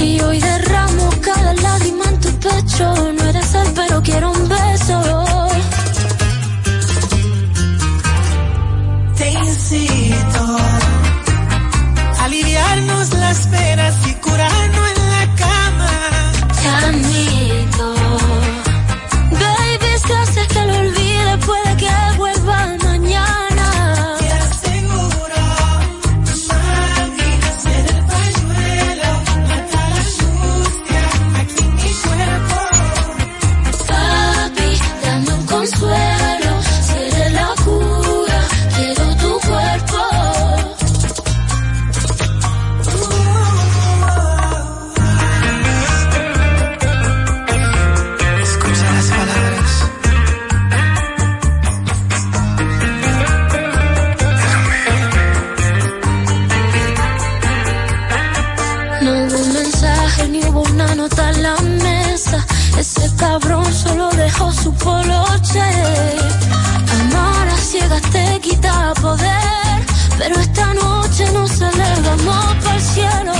Y hoy derramo cada lágrima en tu pecho. No eres él, pero quiero un beso. Te incito a aliviarnos las penas cielo.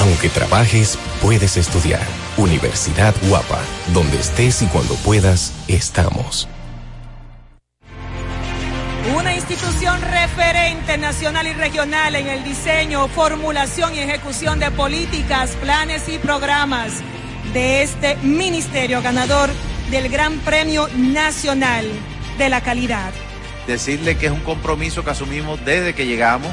Aunque trabajes, puedes estudiar. Universidad Guapa, donde estés y cuando puedas, estamos. Una institución referente nacional y regional en el diseño, formulación y ejecución de políticas, planes y programas de este ministerio ganador del Gran Premio Nacional de la Calidad. Decirle que es un compromiso que asumimos desde que llegamos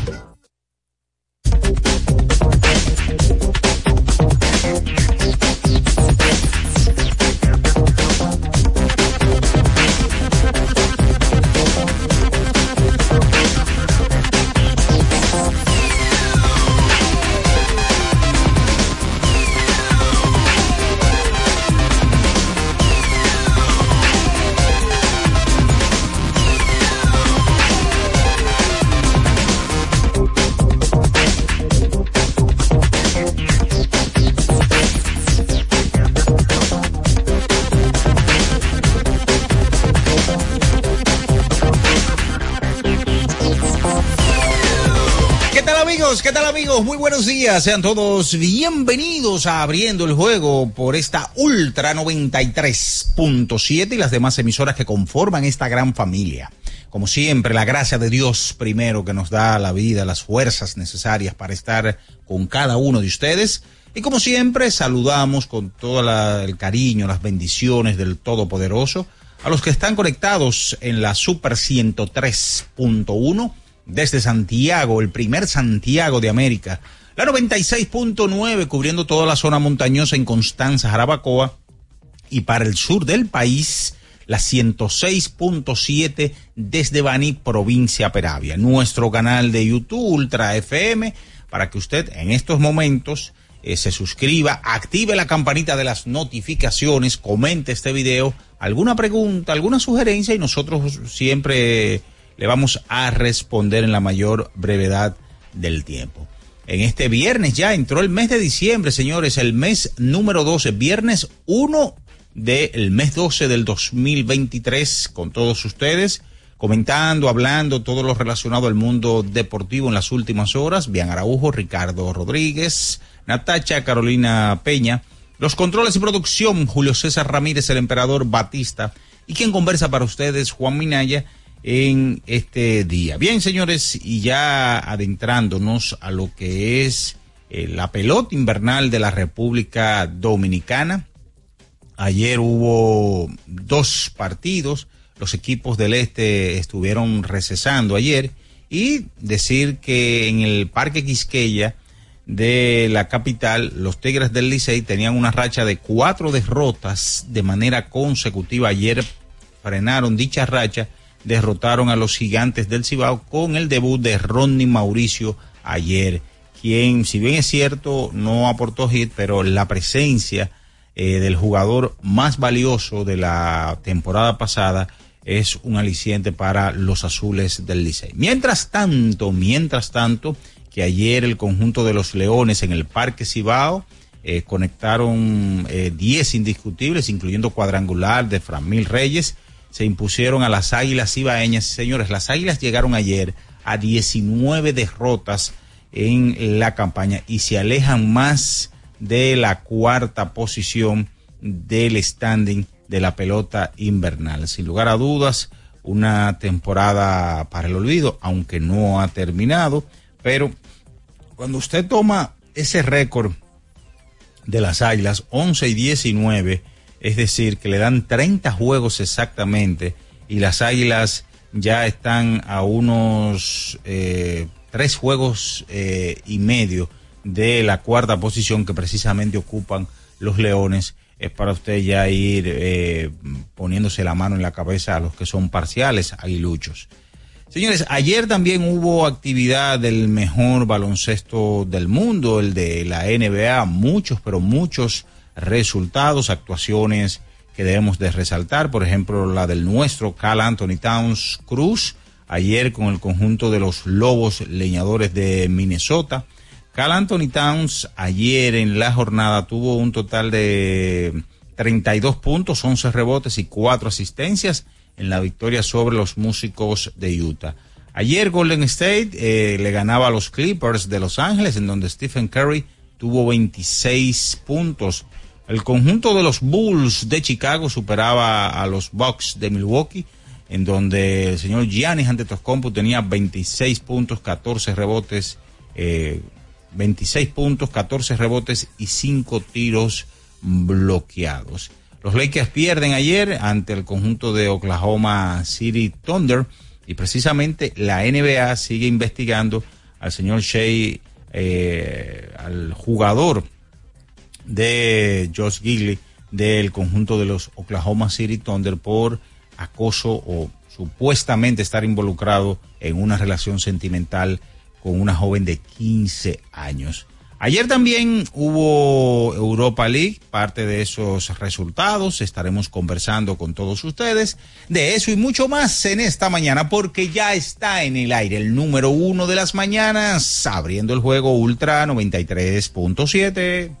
Buenos días. Sean todos bienvenidos a Abriendo el Juego por esta Ultra 93.7 y las demás emisoras que conforman esta gran familia. Como siempre, la gracia de Dios primero que nos da la vida, las fuerzas necesarias para estar con cada uno de ustedes. Y como siempre, saludamos con todo el cariño, las bendiciones del Todopoderoso a los que están conectados en la Super 103.1 desde Santiago, el primer Santiago de América. La 96.9 cubriendo toda la zona montañosa en Constanza, Jarabacoa. Y para el sur del país, la 106.7 desde Baní, provincia Peravia. Nuestro canal de YouTube, Ultra FM, para que usted en estos momentos eh, se suscriba, active la campanita de las notificaciones, comente este video, alguna pregunta, alguna sugerencia y nosotros siempre le vamos a responder en la mayor brevedad del tiempo. En este viernes ya entró el mes de diciembre, señores, el mes número 12, viernes 1 del mes 12 del 2023 con todos ustedes, comentando, hablando todo lo relacionado al mundo deportivo en las últimas horas. Bian Araujo, Ricardo Rodríguez, Natacha, Carolina Peña, los controles y producción, Julio César Ramírez, el emperador Batista, y quien conversa para ustedes, Juan Minaya, en este día. Bien, señores, y ya adentrándonos a lo que es eh, la pelota invernal de la República Dominicana, Ayer hubo dos partidos, los equipos del este estuvieron recesando ayer y decir que en el Parque Quisqueya de la capital, los Tigres del Licey tenían una racha de cuatro derrotas de manera consecutiva. Ayer frenaron dicha racha, derrotaron a los gigantes del Cibao con el debut de Ronnie Mauricio ayer, quien, si bien es cierto, no aportó hit, pero la presencia eh, del jugador más valioso de la temporada pasada es un aliciente para los azules del Licey. Mientras tanto, mientras tanto, que ayer el conjunto de los Leones en el Parque Cibao eh, conectaron 10 indiscutibles, incluyendo cuadrangular de Framil Reyes, se impusieron a las Águilas Cibaeñas. Señores, las Águilas llegaron ayer a 19 derrotas en la campaña y se alejan más de la cuarta posición del standing de la pelota invernal. Sin lugar a dudas, una temporada para el olvido, aunque no ha terminado, pero cuando usted toma ese récord de las Águilas, 11 y 19, es decir, que le dan 30 juegos exactamente y las Águilas ya están a unos eh, tres juegos eh, y medio de la cuarta posición que precisamente ocupan los Leones. Es para usted ya ir eh, poniéndose la mano en la cabeza a los que son parciales, aguiluchos. Señores, ayer también hubo actividad del mejor baloncesto del mundo, el de la NBA, muchos, pero muchos resultados, actuaciones que debemos de resaltar, por ejemplo, la del nuestro Cal Anthony Towns Cruz, ayer con el conjunto de los Lobos Leñadores de Minnesota. Cal Anthony Towns ayer en la jornada tuvo un total de 32 puntos, 11 rebotes y 4 asistencias en la victoria sobre los músicos de Utah. Ayer Golden State eh, le ganaba a los Clippers de Los Ángeles, en donde Stephen Curry tuvo 26 puntos. El conjunto de los Bulls de Chicago superaba a los Bucks de Milwaukee, en donde el señor Giannis Antetokounmpo tenía 26 puntos, 14 rebotes, eh, 26 puntos, 14 rebotes y 5 tiros bloqueados. Los Lakers pierden ayer ante el conjunto de Oklahoma City Thunder y precisamente la NBA sigue investigando al señor Shea, eh, al jugador de Josh Gigley del conjunto de los Oklahoma City Thunder por acoso o supuestamente estar involucrado en una relación sentimental con una joven de 15 años. Ayer también hubo Europa League, parte de esos resultados. Estaremos conversando con todos ustedes de eso y mucho más en esta mañana, porque ya está en el aire el número uno de las mañanas, abriendo el juego Ultra 93.7.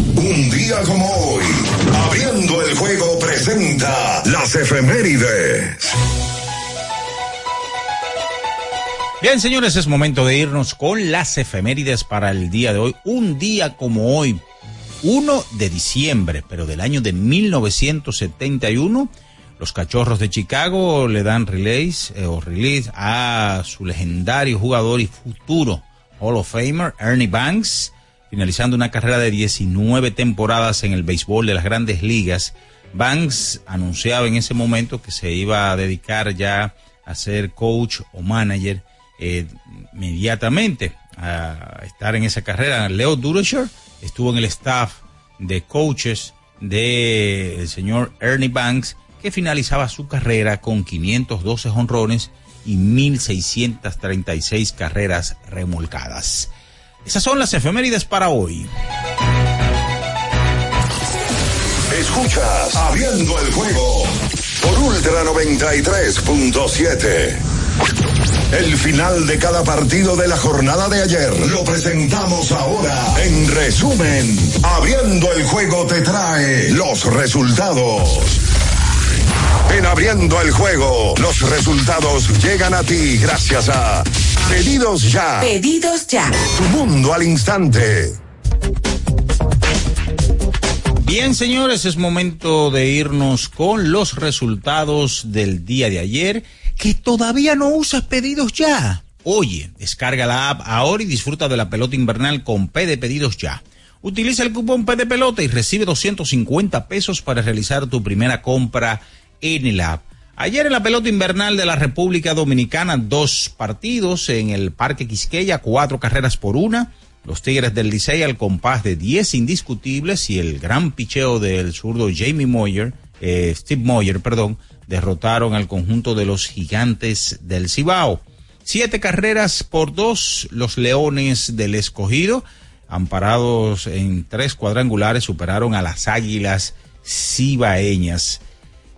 un día como hoy. Abriendo el juego presenta las efemérides. Bien, señores, es momento de irnos con las efemérides para el día de hoy. Un día como hoy, 1 de diciembre, pero del año de 1971, los cachorros de Chicago le dan release eh, o release a su legendario jugador y futuro Hall of Famer, Ernie Banks, finalizando una carrera de 19 temporadas en el béisbol de las grandes ligas. Banks anunciaba en ese momento que se iba a dedicar ya a ser coach o manager eh, inmediatamente a estar en esa carrera. Leo Durocher estuvo en el staff de coaches del señor Ernie Banks, que finalizaba su carrera con 512 honrones y 1.636 carreras remolcadas. Esas son las efemérides para hoy. Escuchas Abriendo el juego por Ultra 93.7. El final de cada partido de la jornada de ayer lo presentamos ahora. En resumen, Abriendo el juego te trae los resultados. En abriendo el juego, los resultados llegan a ti gracias a Pedidos Ya. Pedidos ya. Tu mundo al instante. Bien, señores, es momento de irnos con los resultados del día de ayer. Que todavía no usas pedidos ya. Oye, descarga la app ahora y disfruta de la pelota invernal con P de pedidos ya. Utiliza el cupón P de pelota y recibe 250 pesos para realizar tu primera compra en el app. Ayer en la pelota invernal de la República Dominicana, dos partidos en el Parque Quisqueya, cuatro carreras por una. Los Tigres del Licey al compás de 10 indiscutibles y el gran picheo del zurdo Jamie Moyer, eh, Steve Moyer, perdón, derrotaron al conjunto de los gigantes del Cibao. Siete carreras por dos, los Leones del Escogido, amparados en tres cuadrangulares, superaron a las Águilas Cibaeñas.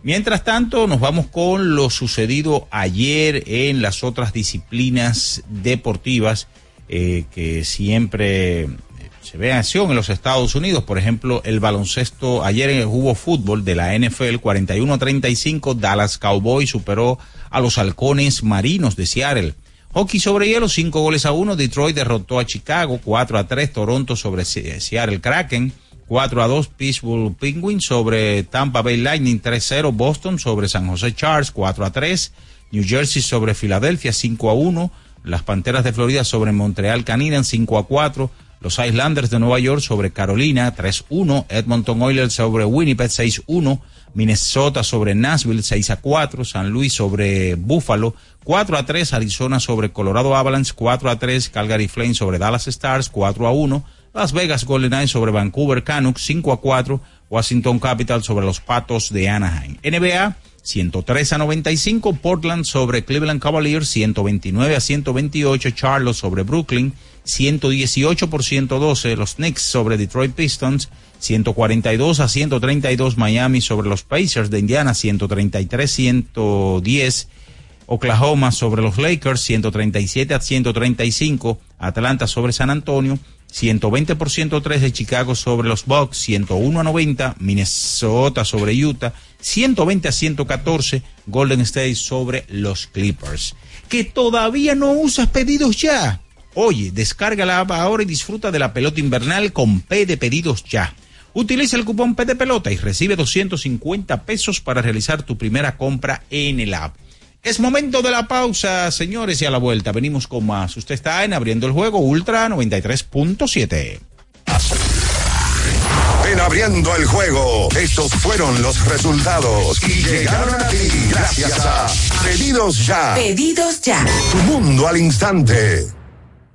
Mientras tanto, nos vamos con lo sucedido ayer en las otras disciplinas deportivas eh, que siempre se ve en acción en los Estados Unidos. Por ejemplo, el baloncesto, ayer hubo fútbol de la NFL 41-35, Dallas Cowboys superó a los halcones marinos de Seattle. Hockey sobre hielo, 5 goles a 1, Detroit derrotó a Chicago, 4 a 3, Toronto sobre Se- Seattle Kraken, 4 a 2, Pittsburgh Penguins sobre Tampa Bay Lightning, 3-0, Boston sobre San José Chargers, 4 a 3, New Jersey sobre Filadelfia, 5 a 1, las Panteras de Florida sobre Montreal Canadiens, 5 a 4, los Islanders de Nueva York sobre Carolina, 3-1, Edmonton Oilers sobre Winnipeg, 6-1, Minnesota sobre Nashville, 6 a 4, San Luis sobre Buffalo, 4 a 3, Arizona sobre Colorado Avalanche, 4 a 3, Calgary Flames sobre Dallas Stars, 4 a 1, Las Vegas Golden Knights sobre Vancouver Canucks, 5 a 4, Washington Capitals sobre los Patos de Anaheim. NBA, 103 a 95, Portland sobre Cleveland Cavaliers, 129 a 128, Charlotte sobre Brooklyn, 118 por 112, los Knicks sobre Detroit Pistons, 142 a 132, Miami sobre los Pacers de Indiana, 133 110, Oklahoma sobre los Lakers, 137 a 135, Atlanta sobre San Antonio, 120 por 103 de Chicago sobre los Bucks, 101 a 90, Minnesota sobre Utah, 120 a 114, Golden State sobre los Clippers. Que todavía no usas pedidos ya. Oye, descarga la app ahora y disfruta de la pelota invernal con P de pedidos ya. Utiliza el cupón P de pelota y recibe 250 pesos para realizar tu primera compra en el app. Es momento de la pausa, señores, y a la vuelta venimos con más. Usted está en Abriendo el Juego Ultra 93.7. En abriendo el juego, estos fueron los resultados y llegaron a ti gracias a Pedidos Ya. Pedidos ya. Tu mundo al instante.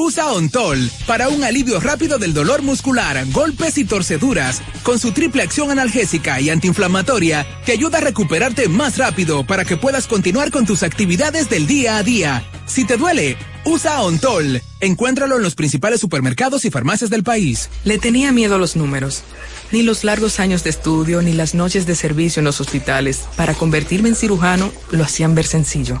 Usa Ontol para un alivio rápido del dolor muscular, golpes y torceduras, con su triple acción analgésica y antiinflamatoria que ayuda a recuperarte más rápido para que puedas continuar con tus actividades del día a día. Si te duele, usa Ontol. Encuéntralo en los principales supermercados y farmacias del país. Le tenía miedo a los números. Ni los largos años de estudio, ni las noches de servicio en los hospitales para convertirme en cirujano lo hacían ver sencillo.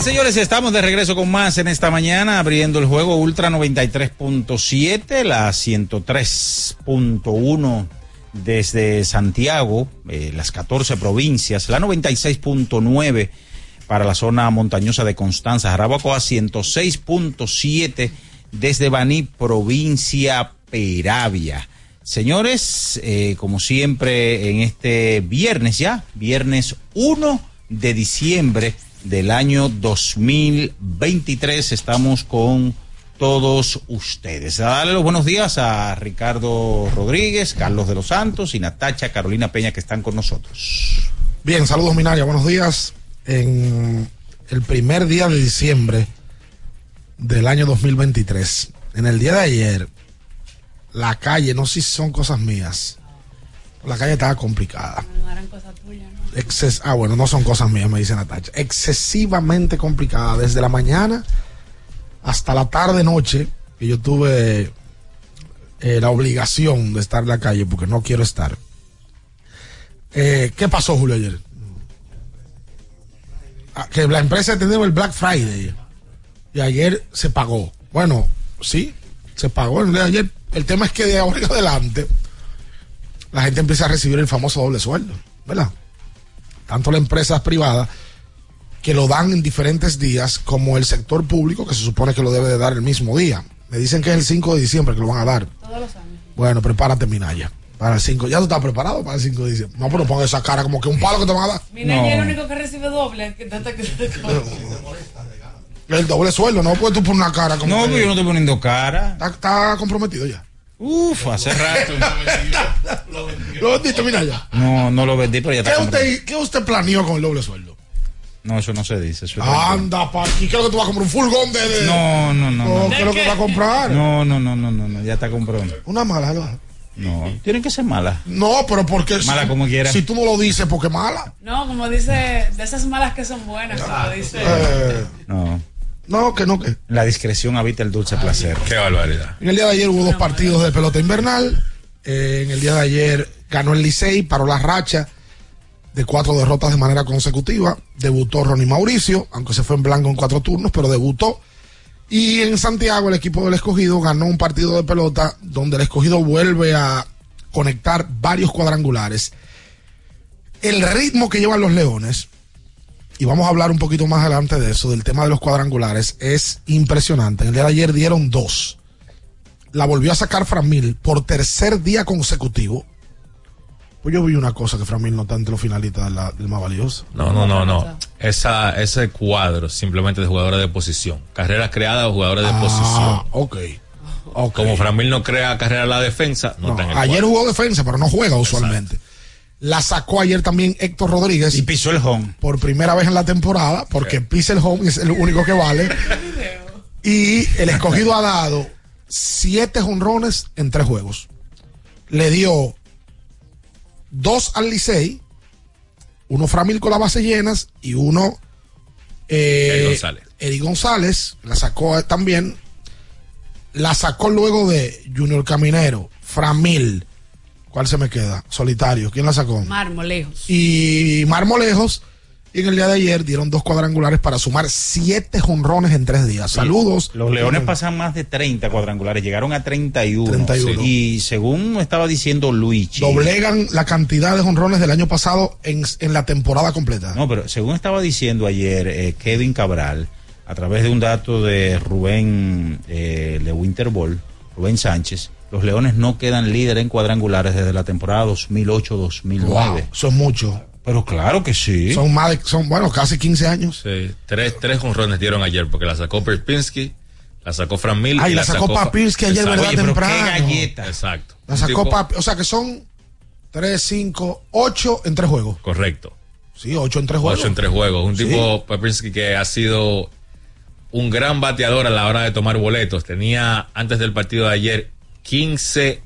Señores, estamos de regreso con más en esta mañana, abriendo el juego Ultra 93.7, la 103.1 desde Santiago, eh, las 14 provincias, la 96.9 para la zona montañosa de Constanza, Jarabacoa 106.7 desde Baní, provincia Peravia. Señores, eh, como siempre en este viernes ya, viernes 1 de diciembre del año 2023, estamos con todos ustedes. A darle los buenos días a Ricardo Rodríguez, Carlos de los Santos y Natacha Carolina Peña que están con nosotros. Bien, saludos Minaria, buenos días. En el primer día de diciembre del año 2023, en el día de ayer, la calle, no sé si son cosas mías, la calle estaba complicada. No eran cosas tuyas, ¿no? Exces ah, bueno, no son cosas mías, me dice Natacha. Excesivamente complicada, desde la mañana hasta la tarde noche, que yo tuve eh, la obligación de estar en la calle porque no quiero estar. Eh, ¿Qué pasó, Julio, ayer? Ah, que la empresa tenía el Black Friday y ayer se pagó. Bueno, sí, se pagó el día de ayer. El tema es que de ahora en adelante la gente empieza a recibir el famoso doble sueldo, ¿verdad? Tanto las empresas privadas que lo dan en diferentes días como el sector público que se supone que lo debe de dar el mismo día. Me dicen que es el 5 de diciembre que lo van a dar. Todos los años. Bueno, prepárate, Minaya. Para el 5. ¿Ya tú estás preparado para el 5 de diciembre? No, pero ponga esa cara como que un palo que te van a dar. Mira, no. el único que recibe doble. Que trata que se El doble sueldo, no puedes tú poner una cara como. No, que- pero yo no estoy poniendo cara. Está, está comprometido ya. Uf, hace rato. Lo vendiste, mira ya. No, no lo vendí, pero ya ¿Qué está usted, ¿Qué usted planeó con el doble sueldo? No, eso no se dice. Eso es Anda, pa aquí creo que tú vas a comprar un furgón de. de- No, no, no. No, no. ¿qué es lo que vas a comprar? No, no, no, no, no, no, ya está comprado. Una mala, ¿no? No, tienen que ser malas. No, pero porque. Mala si, como quiera. Si tú no lo dices, porque mala. No, como dice, de esas malas que son buenas, como dice. Eh, No. No, que no, que. La discreción habita el dulce placer. Qué barbaridad. En el día de ayer hubo dos partidos de pelota invernal. Eh, en el día de ayer ganó el Licey, paró la racha de cuatro derrotas de manera consecutiva. Debutó Ronnie Mauricio, aunque se fue en blanco en cuatro turnos, pero debutó. Y en Santiago el equipo del escogido ganó un partido de pelota donde el escogido vuelve a conectar varios cuadrangulares. El ritmo que llevan los Leones, y vamos a hablar un poquito más adelante de eso, del tema de los cuadrangulares, es impresionante. En el día de ayer dieron dos. La volvió a sacar Framil por tercer día consecutivo. Pues yo vi una cosa que Framil no está entre los finalistas de la- del más valioso. No, no, no, no. Esa, ese cuadro simplemente de jugadores de posición. Carreras creadas o jugadores de Ah, posición. ok. ok. Como Framil no crea carrera a la defensa, no, No, está en el ayer cuadro. jugó defensa, pero no juega usualmente. La sacó ayer también Héctor Rodríguez. Y pisó el home. Por primera vez en la temporada, porque pisa el home y es el único que vale. y el escogido ha dado siete jonrones en tres juegos. Le dio dos al Licey, uno Framil con las bases llenas y uno eh, Eddie González. Eddie González, la sacó también, la sacó luego de Junior Caminero, Framil, ¿cuál se me queda? Solitario, ¿quién la sacó? Marmolejos. y Marmolejos. Y en el día de ayer dieron dos cuadrangulares para sumar siete jonrones en tres días. Saludos. Los Leones pasan más de 30 cuadrangulares, llegaron a 31. 31. Y según estaba diciendo Luigi. Doblegan la cantidad de jonrones del año pasado en, en la temporada completa. No, pero según estaba diciendo ayer eh, Kevin Cabral, a través de un dato de Rubén eh, de Winterball, Rubén Sánchez, los Leones no quedan líder en cuadrangulares desde la temporada 2008-2009. Wow, eso es mucho. Pero claro que sí. Son más de, son, bueno, casi 15 años. Sí, tres, tres jonrones dieron ayer porque la sacó Perpinski, la sacó Fran Mil Ay, y la sacó Papinski ayer, Exacto. ¿verdad? temprano. Exacto. La Un sacó Papi, o sea que son 3, 5, 8 en tres juegos. Correcto. Sí, 8 en tres juegos. Ocho en tres juegos. Un Sí. tipo, Papinski, que ha sido un gran bateador a la hora de tomar boletos. Tenía, antes del partido de ayer, 15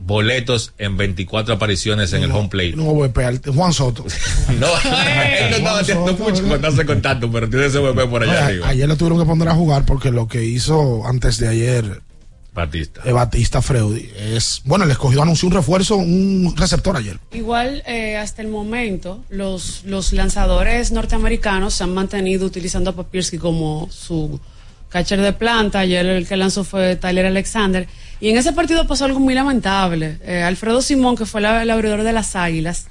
boletos en 24 apariciones en el home plate. No voy a pegar. Juan Soto. No, él no está bateando mucho cuando hace contacto, pero tiene ese bebé por allá No, a- arriba. ayer lo tuvieron que poner a jugar porque lo que hizo antes de ayer Batista. eh, Batista Freudi es. Bueno, el escogido anunció un refuerzo, un receptor ayer. Igual, eh, hasta el momento, los, los lanzadores norteamericanos se han mantenido utilizando a Papirski como su catcher de planta. Ayer el que lanzó fue Tyler Alexander. Y en ese partido pasó algo muy lamentable. Eh, Alfredo Simón, que fue la- el abridor de las Águilas,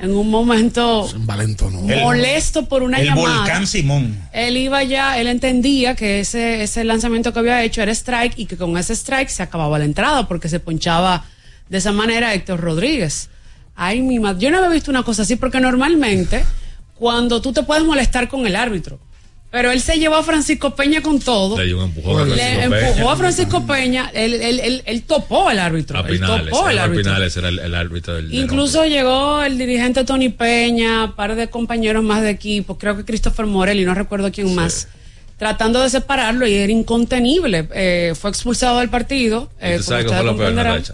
en un momento Valento, ¿no? molesto por una el llamada. volcán Simón. Él iba ya, él entendía que ese, ese lanzamiento que había hecho era strike y que con ese strike se acababa la entrada porque se ponchaba de esa manera Héctor Rodríguez. Ay, mi madre, yo no había visto una cosa así porque normalmente cuando tú te puedes molestar con el árbitro, pero él se llevó a Francisco Peña con todo. Le empujón a Le Francisco empujó Peña. a Francisco Peña, él, él, él, él topó al árbitro. A Pinales, topó Eduardo árbitro. Pinales era el, el árbitro del del Incluso llegó el dirigente Tony Peña, par de compañeros más de equipo, creo que Christopher Morelli, no recuerdo quién más, tratando de separarlo y era incontenible. Eh, fue expulsado del partido. ¿Y eh, tú como sabes qué ustedes fue lo peor, comprenderán.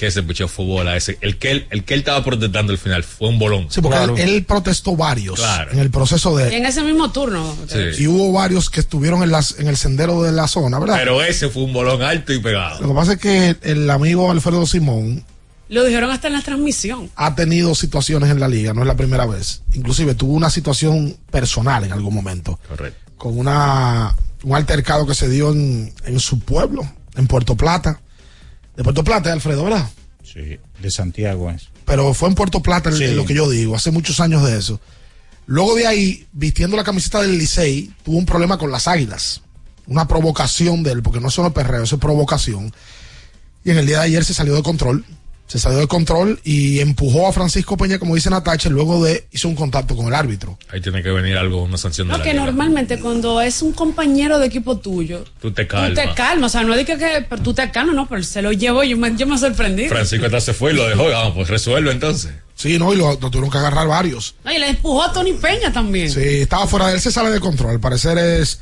Que ese pucho fútbol a ese. El que él, el que él estaba protestando al final fue un bolón. Sí, porque él, él protestó varios Claro. en el proceso de. en ese mismo turno. Y hubo varios que estuvieron en, las, en el sendero de la zona, ¿verdad? Pero ese fue un bolón alto y pegado. Lo que pasa es que el amigo Alfredo Simón Lo dijeron hasta en la transmisión. ha tenido situaciones en la liga, no es la primera vez. Inclusive tuvo una situación personal en algún momento. Correcto. Con una, un altercado que se dio en, en su pueblo, en Puerto Plata. De Puerto Plata, Alfredo, ¿verdad? Sí, de Santiago es. Pero fue en Puerto Plata, Sí. lo que yo digo, hace muchos años de eso. Luego de ahí, vistiendo la camiseta del Licey, tuvo un problema con las águilas. Una provocación de él, porque no es solo perreo, eso es provocación. Y en el día de ayer se salió de control. Se salió de control y empujó a Francisco Peña, como dice Natacha, luego de hizo un contacto con el árbitro. Ahí tiene que venir algo, una sanción de No, la que liga. normalmente cuando es un compañero de equipo tuyo, Tú te tú calmas. te calmas. O sea, no es de que, que- pero tú te calmas, no, pero se lo llevo. Yo me, yo me sorprendí. Francisco hasta se fue y lo dejó. Vamos, pues resuelve entonces. Sí, no, y lo, lo tuvieron que agarrar varios. No, y le empujó a Tony Peña también. Sí, estaba fuera de él, se sale de control. Al parecer es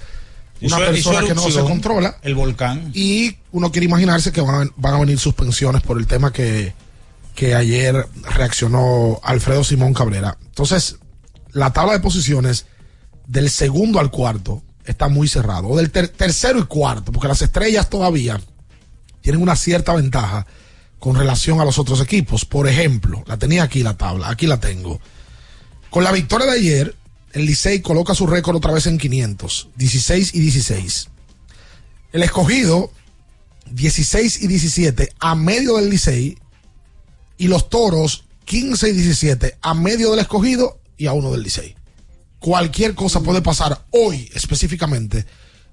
una persona que no se controla. El volcán. Y uno quiere imaginarse que van a, van a venir suspensiones por el tema que, que ayer reaccionó Alfredo Simón Cabrera. Entonces, la tabla de posiciones del segundo al cuarto está muy cerrado. O del ter- tercero y cuarto, porque las estrellas todavía tienen una cierta ventaja con relación a los otros equipos. Por ejemplo, la tenía aquí la tabla, aquí la tengo. Con la victoria de ayer, el Licey coloca su récord otra vez en 500, 16 y 16. El escogido, 16 y 17 a medio del Licey. Y los toros, 15 y 17 a medio del escogido y a uno del Licey. Cualquier cosa puede pasar hoy específicamente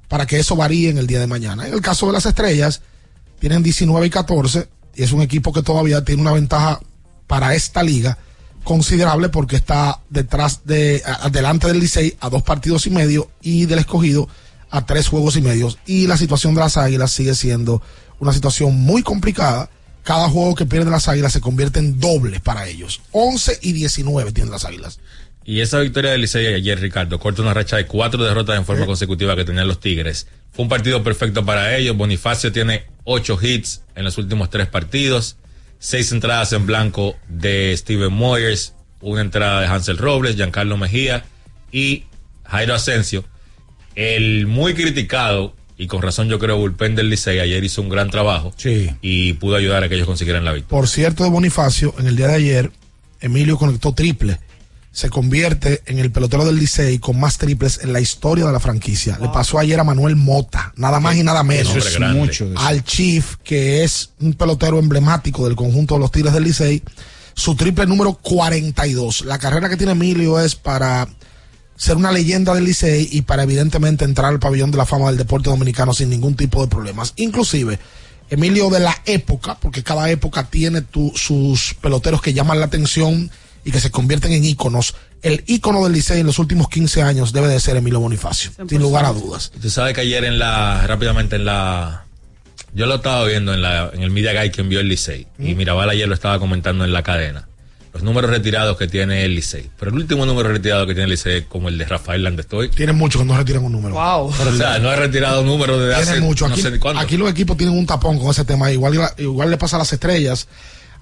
para que eso varíe en el día de mañana. En el caso de las estrellas, tienen 19 y 14 y es un equipo que todavía tiene una ventaja para esta liga considerable porque está detrás de, adelante del Licey a dos partidos y medio y del escogido a tres juegos y medios. Y la situación de las águilas sigue siendo una situación muy complicada. Cada juego que pierden las águilas se convierte en doble para ellos. 11 y 19 tienen las águilas. Y esa victoria del Licey ayer, Ricardo, corta una racha de cuatro derrotas en forma consecutiva que tenían los Tigres. Fue un partido perfecto para ellos. Bonifacio tiene ocho hits en los últimos tres partidos, seis entradas en blanco de Steven Moyers, una entrada de Hansel Robles, Giancarlo Mejía y Jairo Asensio. El muy criticado, y con razón yo creo, bullpen del Licey ayer hizo un gran trabajo y pudo ayudar a que ellos consiguieran la victoria. Por cierto, de Bonifacio, en el día de ayer, Emilio conectó triple. Se convierte en el pelotero del Licey con más triples en la historia de la franquicia. Le pasó ayer a Manuel Mota, nada más y nada menos. Eso es mucho. eso. Al Chief, que es un pelotero emblemático del conjunto de los Tigres del Licey, su triple número 42. La carrera que tiene Emilio es para ser una leyenda del Licey y para evidentemente entrar al pabellón de la fama del deporte dominicano sin ningún tipo de problemas. Inclusive, Emilio de la época, porque cada época tiene tu- sus peloteros que llaman la atención y que se convierten en íconos. El ícono del Licey en los últimos 15 años debe de ser Emilio Bonifacio, sin lugar a dudas. Tú sabes que ayer en la, rápidamente en la, yo lo estaba viendo en la, en el Media Guide que envió el Licey. Y Mirabal ayer lo estaba comentando en la cadena. Los números retirados que tiene el Licey. Pero el último número retirado que tiene el Licey es como el de Rafael Landestoy. Tienen muchos que no retiran un número. Wow. O sea, no ha retirado números desde Tiene hace mucho. no Aquí, sé ni cuándo. aquí los equipos tienen un tapón con ese tema. Igual, igual le pasa a las estrellas.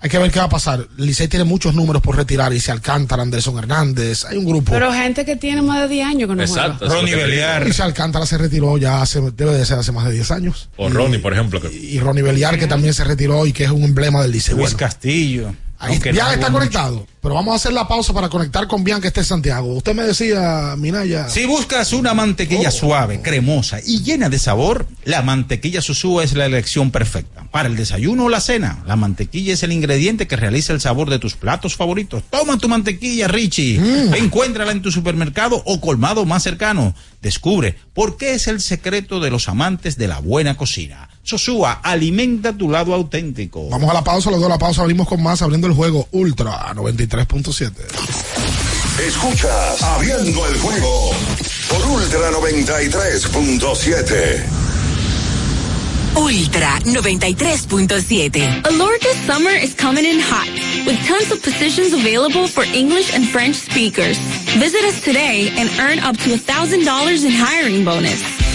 Hay que ver qué va a pasar. Licey tiene muchos números por retirar. Y se Alcántara, Anderson Hernández. Hay un grupo. Pero gente que tiene más de 10 años que no juega. Ronnie Beliar. Y se Alcántara se retiró ya hace, debe de ser hace más de 10 años. O Ronnie, por ejemplo. Que, Y Ronnie Beliar, que también se retiró y que es un emblema del Licey. Luis Bueno, Castillo. Ahí, no está conectado. Pero vamos a hacer la pausa para conectar con Bianca, que está en Santiago. Usted me decía, Minaya. Si buscas una mantequilla suave, cremosa y llena de sabor, la mantequilla Susúa es la elección perfecta. Para el desayuno o la cena, la mantequilla es el ingrediente que realiza el sabor de tus platos favoritos. Toma tu mantequilla, Richie. Encuéntrala en tu supermercado o colmado más cercano. Descubre por qué es el secreto de los amantes de la buena cocina. Sosúa, alimenta tu lado auténtico. Vamos a la pausa, luego de la pausa abrimos con más, abriendo el juego Ultra a 93.7. Escuchas Abriendo el juego por Ultra 93.7. Ultra 93.7. Alorca's summer is coming in hot, with tons of positions available for English and French speakers. Visit us today and earn up to $1,000 in hiring bonus.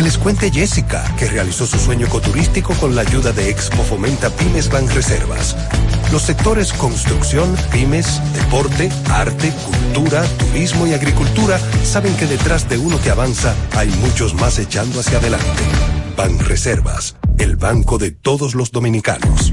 Que les cuente Jessica, que realizó su sueño ecoturístico con la ayuda de Expo Fomenta Pymes Banreservas. Los sectores construcción, pymes, deporte, arte, cultura, turismo y agricultura saben que detrás de uno que avanza hay muchos más echando hacia adelante. Banreservas, el banco de todos los dominicanos.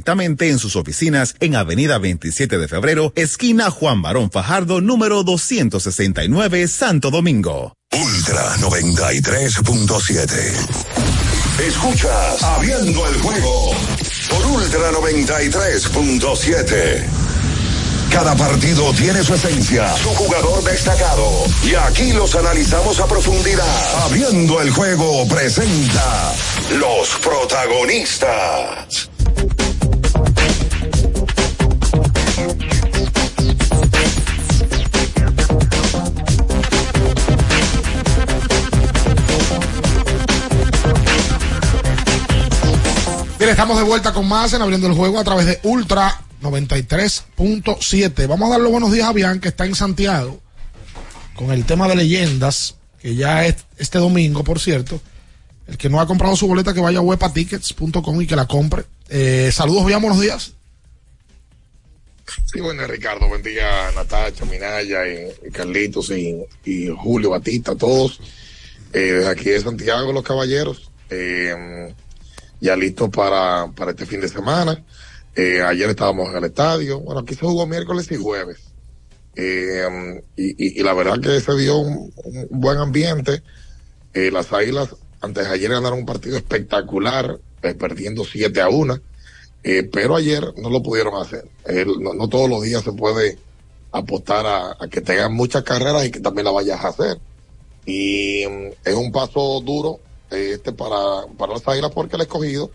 directamente en sus oficinas en Avenida 27 de Febrero, esquina Juan Barón Fajardo, número 269, Santo Domingo. Ultra 93.7. Escuchas Abriendo el juego por Ultra 93.7. Cada partido tiene su esencia, su jugador destacado. Y aquí los analizamos a profundidad. Abriendo el juego presenta los protagonistas. Bien, estamos de vuelta con más en abriendo el juego a través de Ultra 93.7. Vamos a dar buenos días a Bian, que está en Santiago, con el tema de leyendas, que ya es este domingo, por cierto. El que no ha comprado su boleta, que vaya a webatickets.com y que la compre. Eh, saludos, Bian, buenos días. Sí, bueno, Ricardo, buen día, Natacha, Minaya, y, Carlitos y, y Julio Batista, todos. Eh, desde aquí de Santiago, los caballeros. Eh, ya listos para, para este fin de semana. Eh, ayer estábamos en el estadio. Bueno, aquí se jugó miércoles y jueves. Eh, y, y, la verdad que se dio un, un buen ambiente. Eh, las águilas antes de ayer ganaron un partido espectacular, perdiendo 7 a 1, eh, pero ayer no lo pudieron hacer. No, todos los días se puede apostar a, a que tengan muchas carreras y que también la vayas a hacer. Y mm, es un paso duro este para, para las águilas porque el escogido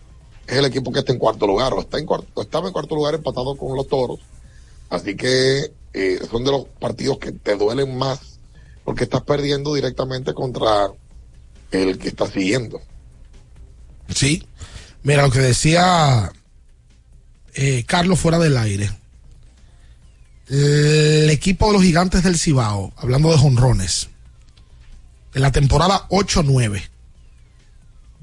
es el equipo que está en cuarto lugar, o está en cuarto, estaba en cuarto lugar empatado con los toros. Así que eh, son de los partidos que te duelen más porque estás perdiendo directamente contra el que está siguiendo. Sí. Mira, lo que decía eh, Carlos fuera del aire. El equipo de los gigantes del Cibao, hablando de jonrones, en la temporada 8-9,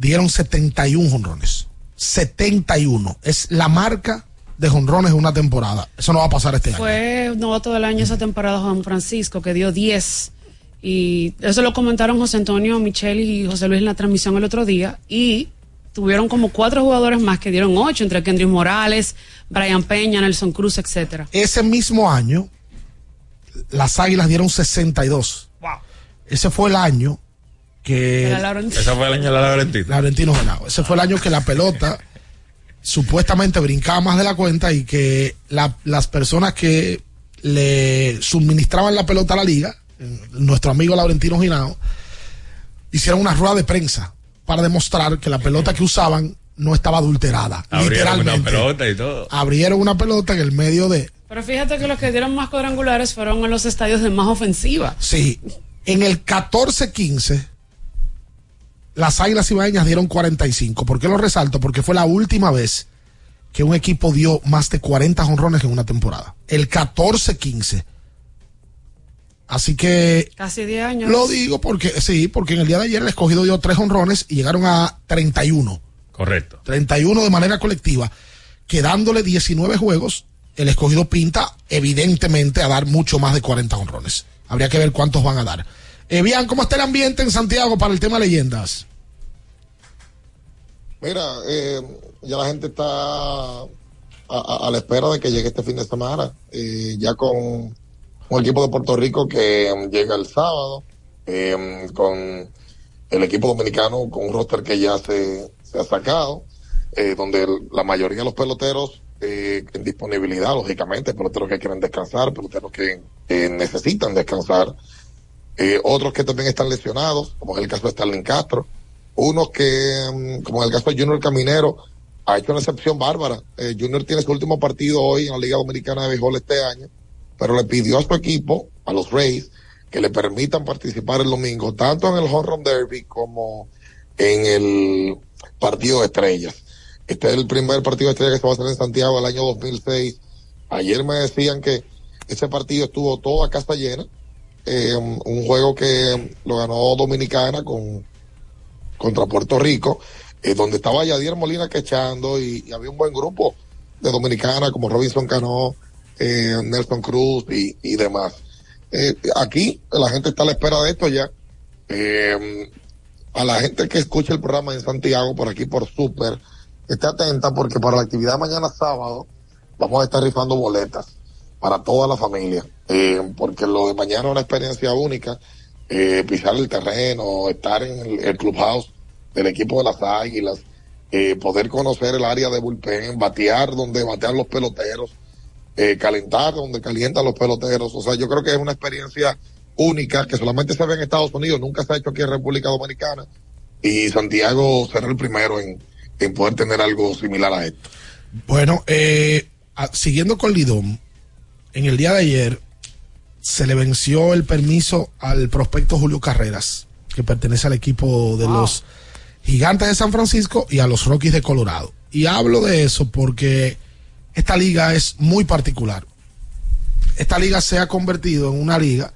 dieron 71 jonrones. 71. Es la marca de jonrones de una temporada. Eso no va a pasar este año. Fue novato del año esa temporada Juan Francisco, que dio 10. Y eso lo comentaron José Antonio, Michelle y José Luis en la transmisión el otro día. Y tuvieron como cuatro jugadores más que dieron ocho, entre Kendrick Morales, Brian Peña, Nelson Cruz, etcétera. Ese mismo año, las águilas dieron 62. Ese fue el año que. Laurentino. Ese fue el año de la Laurentino. Laurentino ganado. Ese fue el año que la pelota supuestamente brincaba más de la cuenta y que la- las personas que le suministraban la pelota a la liga, nuestro amigo Laurentino Ginao, hicieron una rueda de prensa para demostrar que la pelota que usaban no estaba adulterada. Abrieron una pelota y todo. Abrieron una pelota en el medio de. Pero fíjate que los que dieron más cuadrangulares fueron en los estadios de más ofensiva. Sí. En el 14-15, las Águilas Ibaeñas dieron 45. ¿Por qué lo resalto? Porque fue la última vez que un equipo dio más de 40 jonrones en una temporada. El 14-15. Así que Casi 10 años. lo digo porque, sí, porque en el día de ayer el escogido dio tres honrones y llegaron a 31. Correcto. 31 de manera colectiva. Quedándole 19 juegos, el escogido pinta evidentemente a dar mucho más de 40 honrones. Habría que ver cuántos van a dar. Eh, bien, ¿cómo está el ambiente en Santiago para el tema leyendas? Mira, eh, ya la gente está a, la espera de que llegue este fin de semana, eh, ya con un equipo de Puerto Rico que mm, llega el sábado, eh, con el equipo dominicano con un roster que ya se, se ha sacado, eh, donde la mayoría de los peloteros eh, en disponibilidad, lógicamente, peloteros que quieren descansar, peloteros que eh, necesitan descansar, eh, otros que también están lesionados, como es el caso de Starling Castro, unos que, mm, como en el caso de Junior Caminero, ha hecho una excepción bárbara. Eh, Junior tiene su último partido hoy en la Liga Dominicana de Béisbol este año, pero le pidió a su equipo, a los Rays, que le permitan participar el domingo, tanto en el Home Run Derby como en el partido de estrellas. Este es el primer partido de estrellas que se va a hacer en Santiago el año 2006. Ayer me decían que ese partido estuvo todo a casa llena. Eh, un juego que lo ganó Dominicana con contra Puerto Rico, eh, donde estaba Yadier Molina quechando y, y había un buen grupo de Dominicana como Robinson Cano, eh, Nelson Cruz y, y demás. Eh, aquí la gente está a la espera de esto ya. Eh, a la gente que escucha el programa en Santiago, por aquí por Super, esté atenta porque para la actividad mañana sábado vamos a estar rifando boletas para toda la familia, eh, porque lo de mañana es una experiencia única, eh, pisar el terreno, estar en el, el clubhouse del equipo de las Águilas, eh, poder conocer el área de bullpen, batear donde batean los peloteros, calentar donde calientan los peloteros, o sea, yo creo que es una experiencia única que solamente se ve en Estados Unidos, nunca se ha hecho aquí en República Dominicana, y Santiago será el primero en, en poder tener algo similar a esto. Bueno, eh, siguiendo con Lidón, en el día de ayer se le venció el permiso al prospecto Julio Carreras, que pertenece al equipo de los Gigantes de San Francisco y a los Rockies de Colorado. Y hablo de eso porque esta liga es muy particular. Esta liga se ha convertido en una liga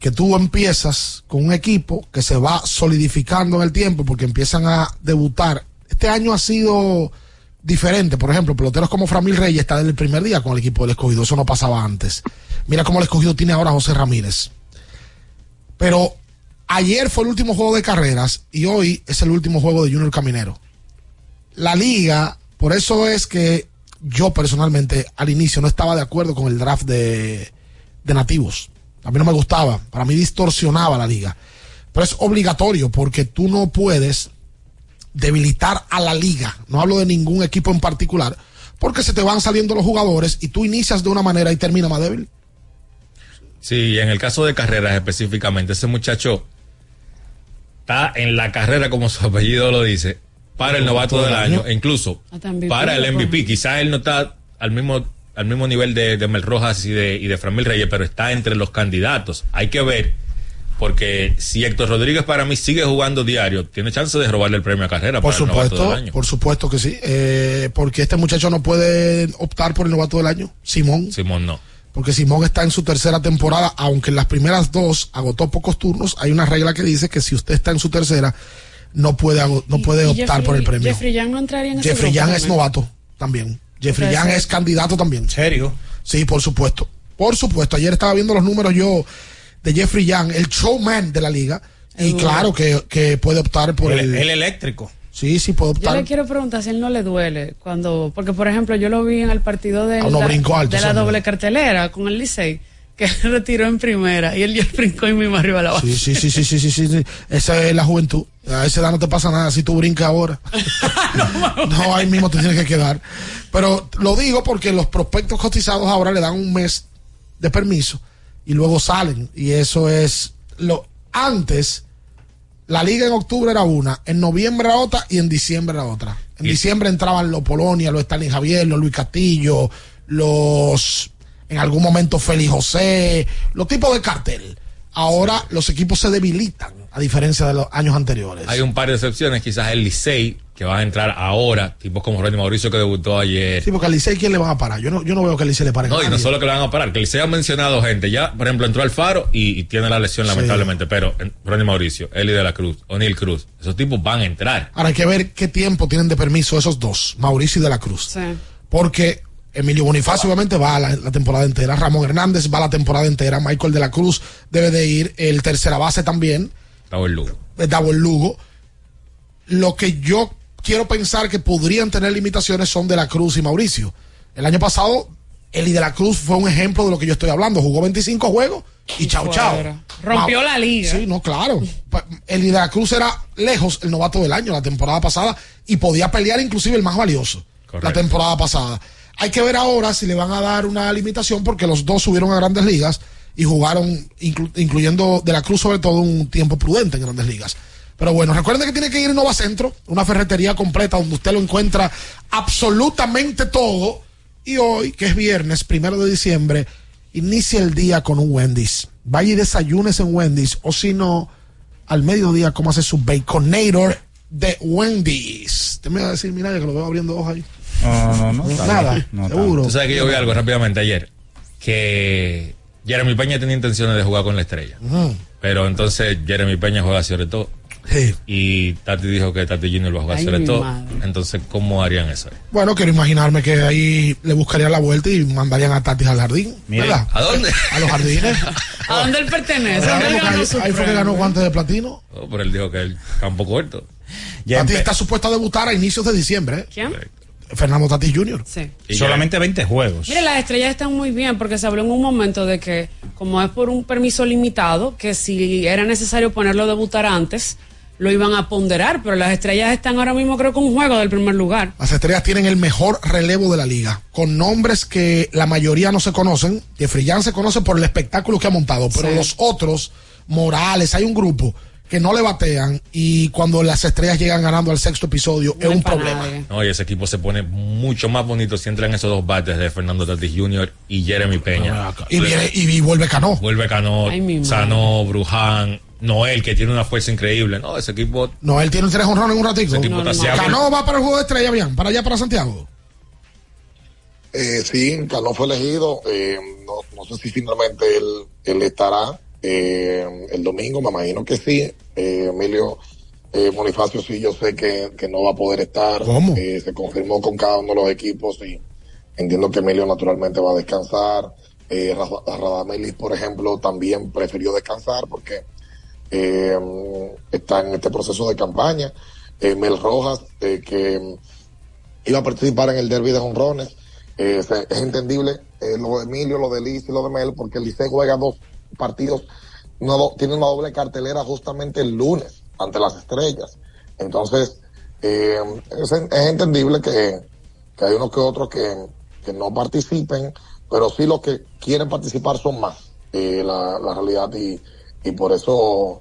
que tú empiezas con un equipo que se va solidificando en el tiempo porque empiezan a debutar. Este año ha sido diferente. Por ejemplo, peloteros como Framil Reyes está desde el primer día con el equipo del escogido. Eso no pasaba antes. Mira cómo el escogido tiene ahora José Ramírez. Pero ayer fue el último juego de carreras y hoy es el último juego de Junior Caminero. La liga, por eso es que yo personalmente al inicio no estaba de acuerdo con el draft de nativos. A mí no me gustaba. Para mí distorsionaba la liga. Pero es obligatorio porque tú no puedes debilitar a la liga. No hablo de ningún equipo en particular. Porque se te van saliendo los jugadores y tú inicias de una manera y termina más débil. Sí, en el caso de carreras específicamente, ese muchacho está en la carrera, como su apellido lo dice, para el novato del año, e incluso para el MVP. Quizás él no está al mismo al mismo nivel de, de Mel Rojas y de, y de Framil Reyes, pero está entre los candidatos. Hay que ver, porque si Héctor Rodríguez para mí sigue jugando diario, tiene chance de robarle el premio a carrera Por para el novato supuesto, del año. por supuesto que sí. Eh, porque este muchacho no puede optar por el novato del año, Simón. Simón no. Porque Simón está en su tercera temporada, aunque en las primeras dos agotó pocos turnos, hay una regla que dice que si usted está en su tercera, no puede, no puede optar Jeffrey- por el premio. Jeffrey Young no entraría en ese Jeffrey Young es novato también. Jeffrey Young ser. es candidato también. ¿Serio? Sí, por supuesto. Por supuesto. Ayer estaba viendo los números yo de Jeffrey Young, el showman de la liga. Y claro que, que puede optar por El, el, el eléctrico. Sí, sí, puede Yo optar. le quiero preguntar si a él no le duele cuando, porque por ejemplo yo lo vi en el partido de, la, brincó alto, de la doble cartelera con el Licey, que retiró en primera y él ya brincó y mismo arriba la base. Sí, sí, sí, sí, sí, sí, sí, sí. Esa es la juventud. A esa edad no te pasa nada si tú brincas ahora. no, ahí mismo te tienes que quedar. Pero lo digo porque los prospectos cotizados ahora le dan un mes de permiso y luego salen. Y eso es lo antes. La liga en octubre era una, en noviembre era otra y en diciembre era otra. En diciembre entraban los Polonia, los Stalin Javier, los Luis Castillo, los en algún momento Félix José, los tipos de cartel. Ahora los equipos se debilitan, a diferencia de los años anteriores. Hay un par de excepciones, quizás el Licey, que va a entrar ahora, tipos como Ronnie Mauricio que debutó ayer. Sí, porque al Licey, ¿quién le van a parar? Yo no, yo no veo que al Licey le paren. No, a y no solo que le van a parar, que el Licey ha mencionado gente. Ya, por ejemplo, entró Alfaro y, y tiene la lesión, Sí. lamentablemente. Pero Ronnie Mauricio, Eli de la Cruz, O'Neill Cruz, esos tipos van a entrar. Ahora hay que ver qué tiempo tienen de permiso esos dos, Mauricio y De la Cruz. Porque Emilio Bonifacio obviamente va a la, la temporada entera, Ramón Hernández va a la temporada entera, Michael De la Cruz debe de ir, el tercera base también, Estaba el Lugo. eh, Davo el Lugo. Lo que yo quiero pensar que podrían tener limitaciones son De la Cruz y Mauricio. El año pasado, Eli De la Cruz fue un ejemplo de lo que yo estoy hablando, jugó 25 juegos y chao chao. fuera. Rompió la liga. Sí, no, claro. Pa- El de la Cruz era lejos el novato del año la temporada pasada y podía pelear inclusive el más valioso la temporada pasada. Hay que ver ahora si le van a dar una limitación porque los dos subieron a grandes ligas y jugaron, inclu- incluyendo de la Cruz sobre todo, un tiempo prudente en grandes ligas. Pero bueno, recuerden que tiene que ir a Nova Centro, una ferretería completa donde usted lo encuentra absolutamente todo. Y hoy, que es viernes, primero de diciembre, inicia el día con un Wendy's. Vaya y desayunes en Wendy's, o si no, al mediodía, como hace su Baconator de Wendy's. Te me va a decir, mira, que lo veo abriendo ojos ahí. No, no, no. Nada. No, seguro. Tú sabes que yo vi algo rápidamente ayer, que Jeremy Peña tenía intenciones de jugar con la estrella. Pero entonces Jeremy Peña juega sobre todo. Y Tati dijo que Tati Junior va a jugar madre. Entonces, ¿cómo harían eso? Bueno, quiero imaginarme que ahí le buscarían la vuelta y mandarían a Tatis al jardín. ¿Verdad? ¿A dónde? A los jardines. ¿A dónde él pertenece? Claro, ¿Dónde él porque ganó ahí, fue que ganó guantes de platino. Oh, pero él dijo que el campo corto. Tatis está supuesto a debutar a inicios de diciembre. ¿eh? ¿Quién? Fernando Tatis Jr. Sí. Solamente 20 juegos. Mire, las estrellas están muy bien porque se habló en un momento de que, como es por un permiso limitado, que si era necesario ponerlo a debutar antes, lo iban a ponderar, pero las estrellas están ahora mismo creo que un juego del primer lugar. Las estrellas tienen el mejor relevo de la liga, con nombres que la mayoría no se conocen. Jeffrey Young se conoce por el espectáculo que ha montado, pero Sí. los otros, Morales, hay un grupo que no le batean y cuando las estrellas llegan ganando al sexto episodio es un problema. No, y ese equipo se pone mucho más bonito si entran esos dos bates de Fernando Tatis Jr. y Jeremy Peña. Y, viene, y, y vuelve Cano. Vuelve Cano, Ay. Sano, Bruján, Noel, que tiene una fuerza increíble. No, ese equipo. No, él tiene tres honrones en un ratito. Ese equipo está siempre- Cano va para el juego de estrella, bien, para allá, para Santiago. Eh, sí, Cano fue elegido. eh, no, no sé si finalmente él, él estará eh, el domingo, me imagino que sí. Eh, Emilio eh, Bonifacio, sí, yo sé que, que no va a poder estar. ¿Cómo? Eh, se confirmó con cada uno de los equipos y entiendo que Emilio naturalmente va a descansar. Eh, Ra- Radamelis, por ejemplo, también prefirió descansar porque eh, está en este proceso de campaña. Eh, Mel Rojas, eh, que iba a participar en el derby de honrones. Eh, es entendible eh, lo de Emilio, lo de Liz y lo de Mel, porque el juega dos partidos una do- tiene una doble cartelera justamente el lunes ante las estrellas. Entonces, es, es entendible que, que hay unos que otros que, que no participen, pero sí los que quieren participar son más, la, la realidad, y, y por eso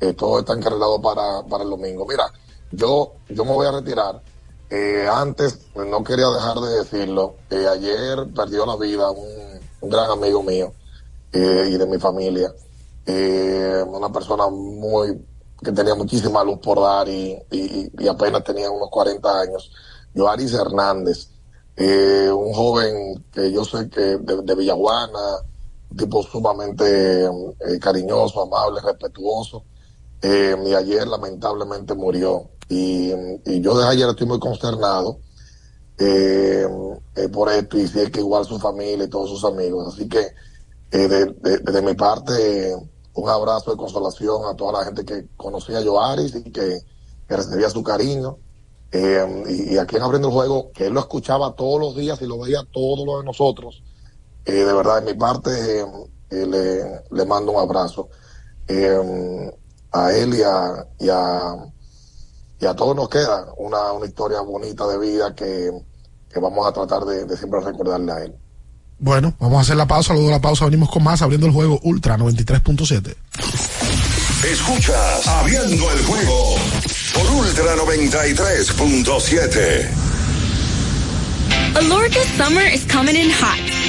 eh, todo está encarrilado para, para el domingo. Mira, yo, yo me voy a retirar. Eh, antes, no quería dejar de decirlo, eh, ayer perdió la vida un, gran amigo mío eh, y de mi familia, una persona muy que tenía muchísima luz por dar y, y- y apenas tenía unos 40 años, Joaris Hernández, un joven que yo sé que de, de Villaguana, tipo sumamente eh, cariñoso, amable, respetuoso, eh, y ayer lamentablemente murió. Y, yo desde ayer estoy muy consternado eh, eh, por esto, y sé que igual su familia y todos sus amigos. Así que eh, de, mi parte, un abrazo de consolación a toda la gente que conocía a Joaris y que, recibía su cariño. Eh, y, y aquí en Abriendo el Juego, que él lo escuchaba todos los días y lo veía todo lo de nosotros. Eh, de verdad, de mi parte, eh, eh, le, le mando un abrazo eh, a él y a, y a, y a todos nos queda una, una historia bonita de vida que, que vamos a tratar de, de siempre recordarle a él. Bueno, vamos a hacer la pausa, luego de la pausa venimos con más abriendo el juego Ultra 93.7. Escuchas Abriendo el juego por Ultra 93.7. Alorca summer is coming in hot,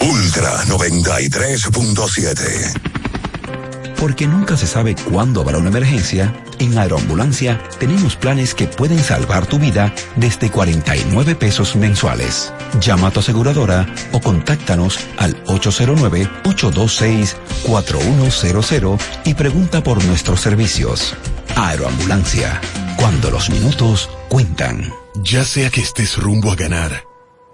Ultra 93.7. Porque nunca se sabe cuándo habrá una emergencia, en Aeroambulancia tenemos planes que pueden salvar tu vida desde 49 pesos mensuales. Llama a tu aseguradora o contáctanos al 809-826-4100 y pregunta por nuestros servicios. Aeroambulancia, cuando los minutos cuentan. Ya sea que estés rumbo a ganar,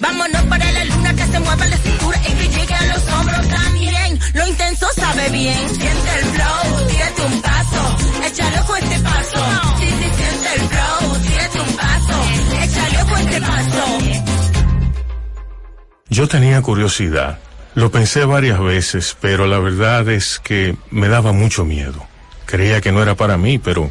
Vámonos para la luna que se mueva la cintura y que llegue a los hombros también. Lo intenso sabe bien. Siente el flow, tírate un paso, échale con este paso. Sí, sí, siente el flow, tírate un paso, échale con este paso. Yo tenía curiosidad. Lo pensé varias veces, pero la verdad es que me daba mucho miedo. Creía que no era para mí, pero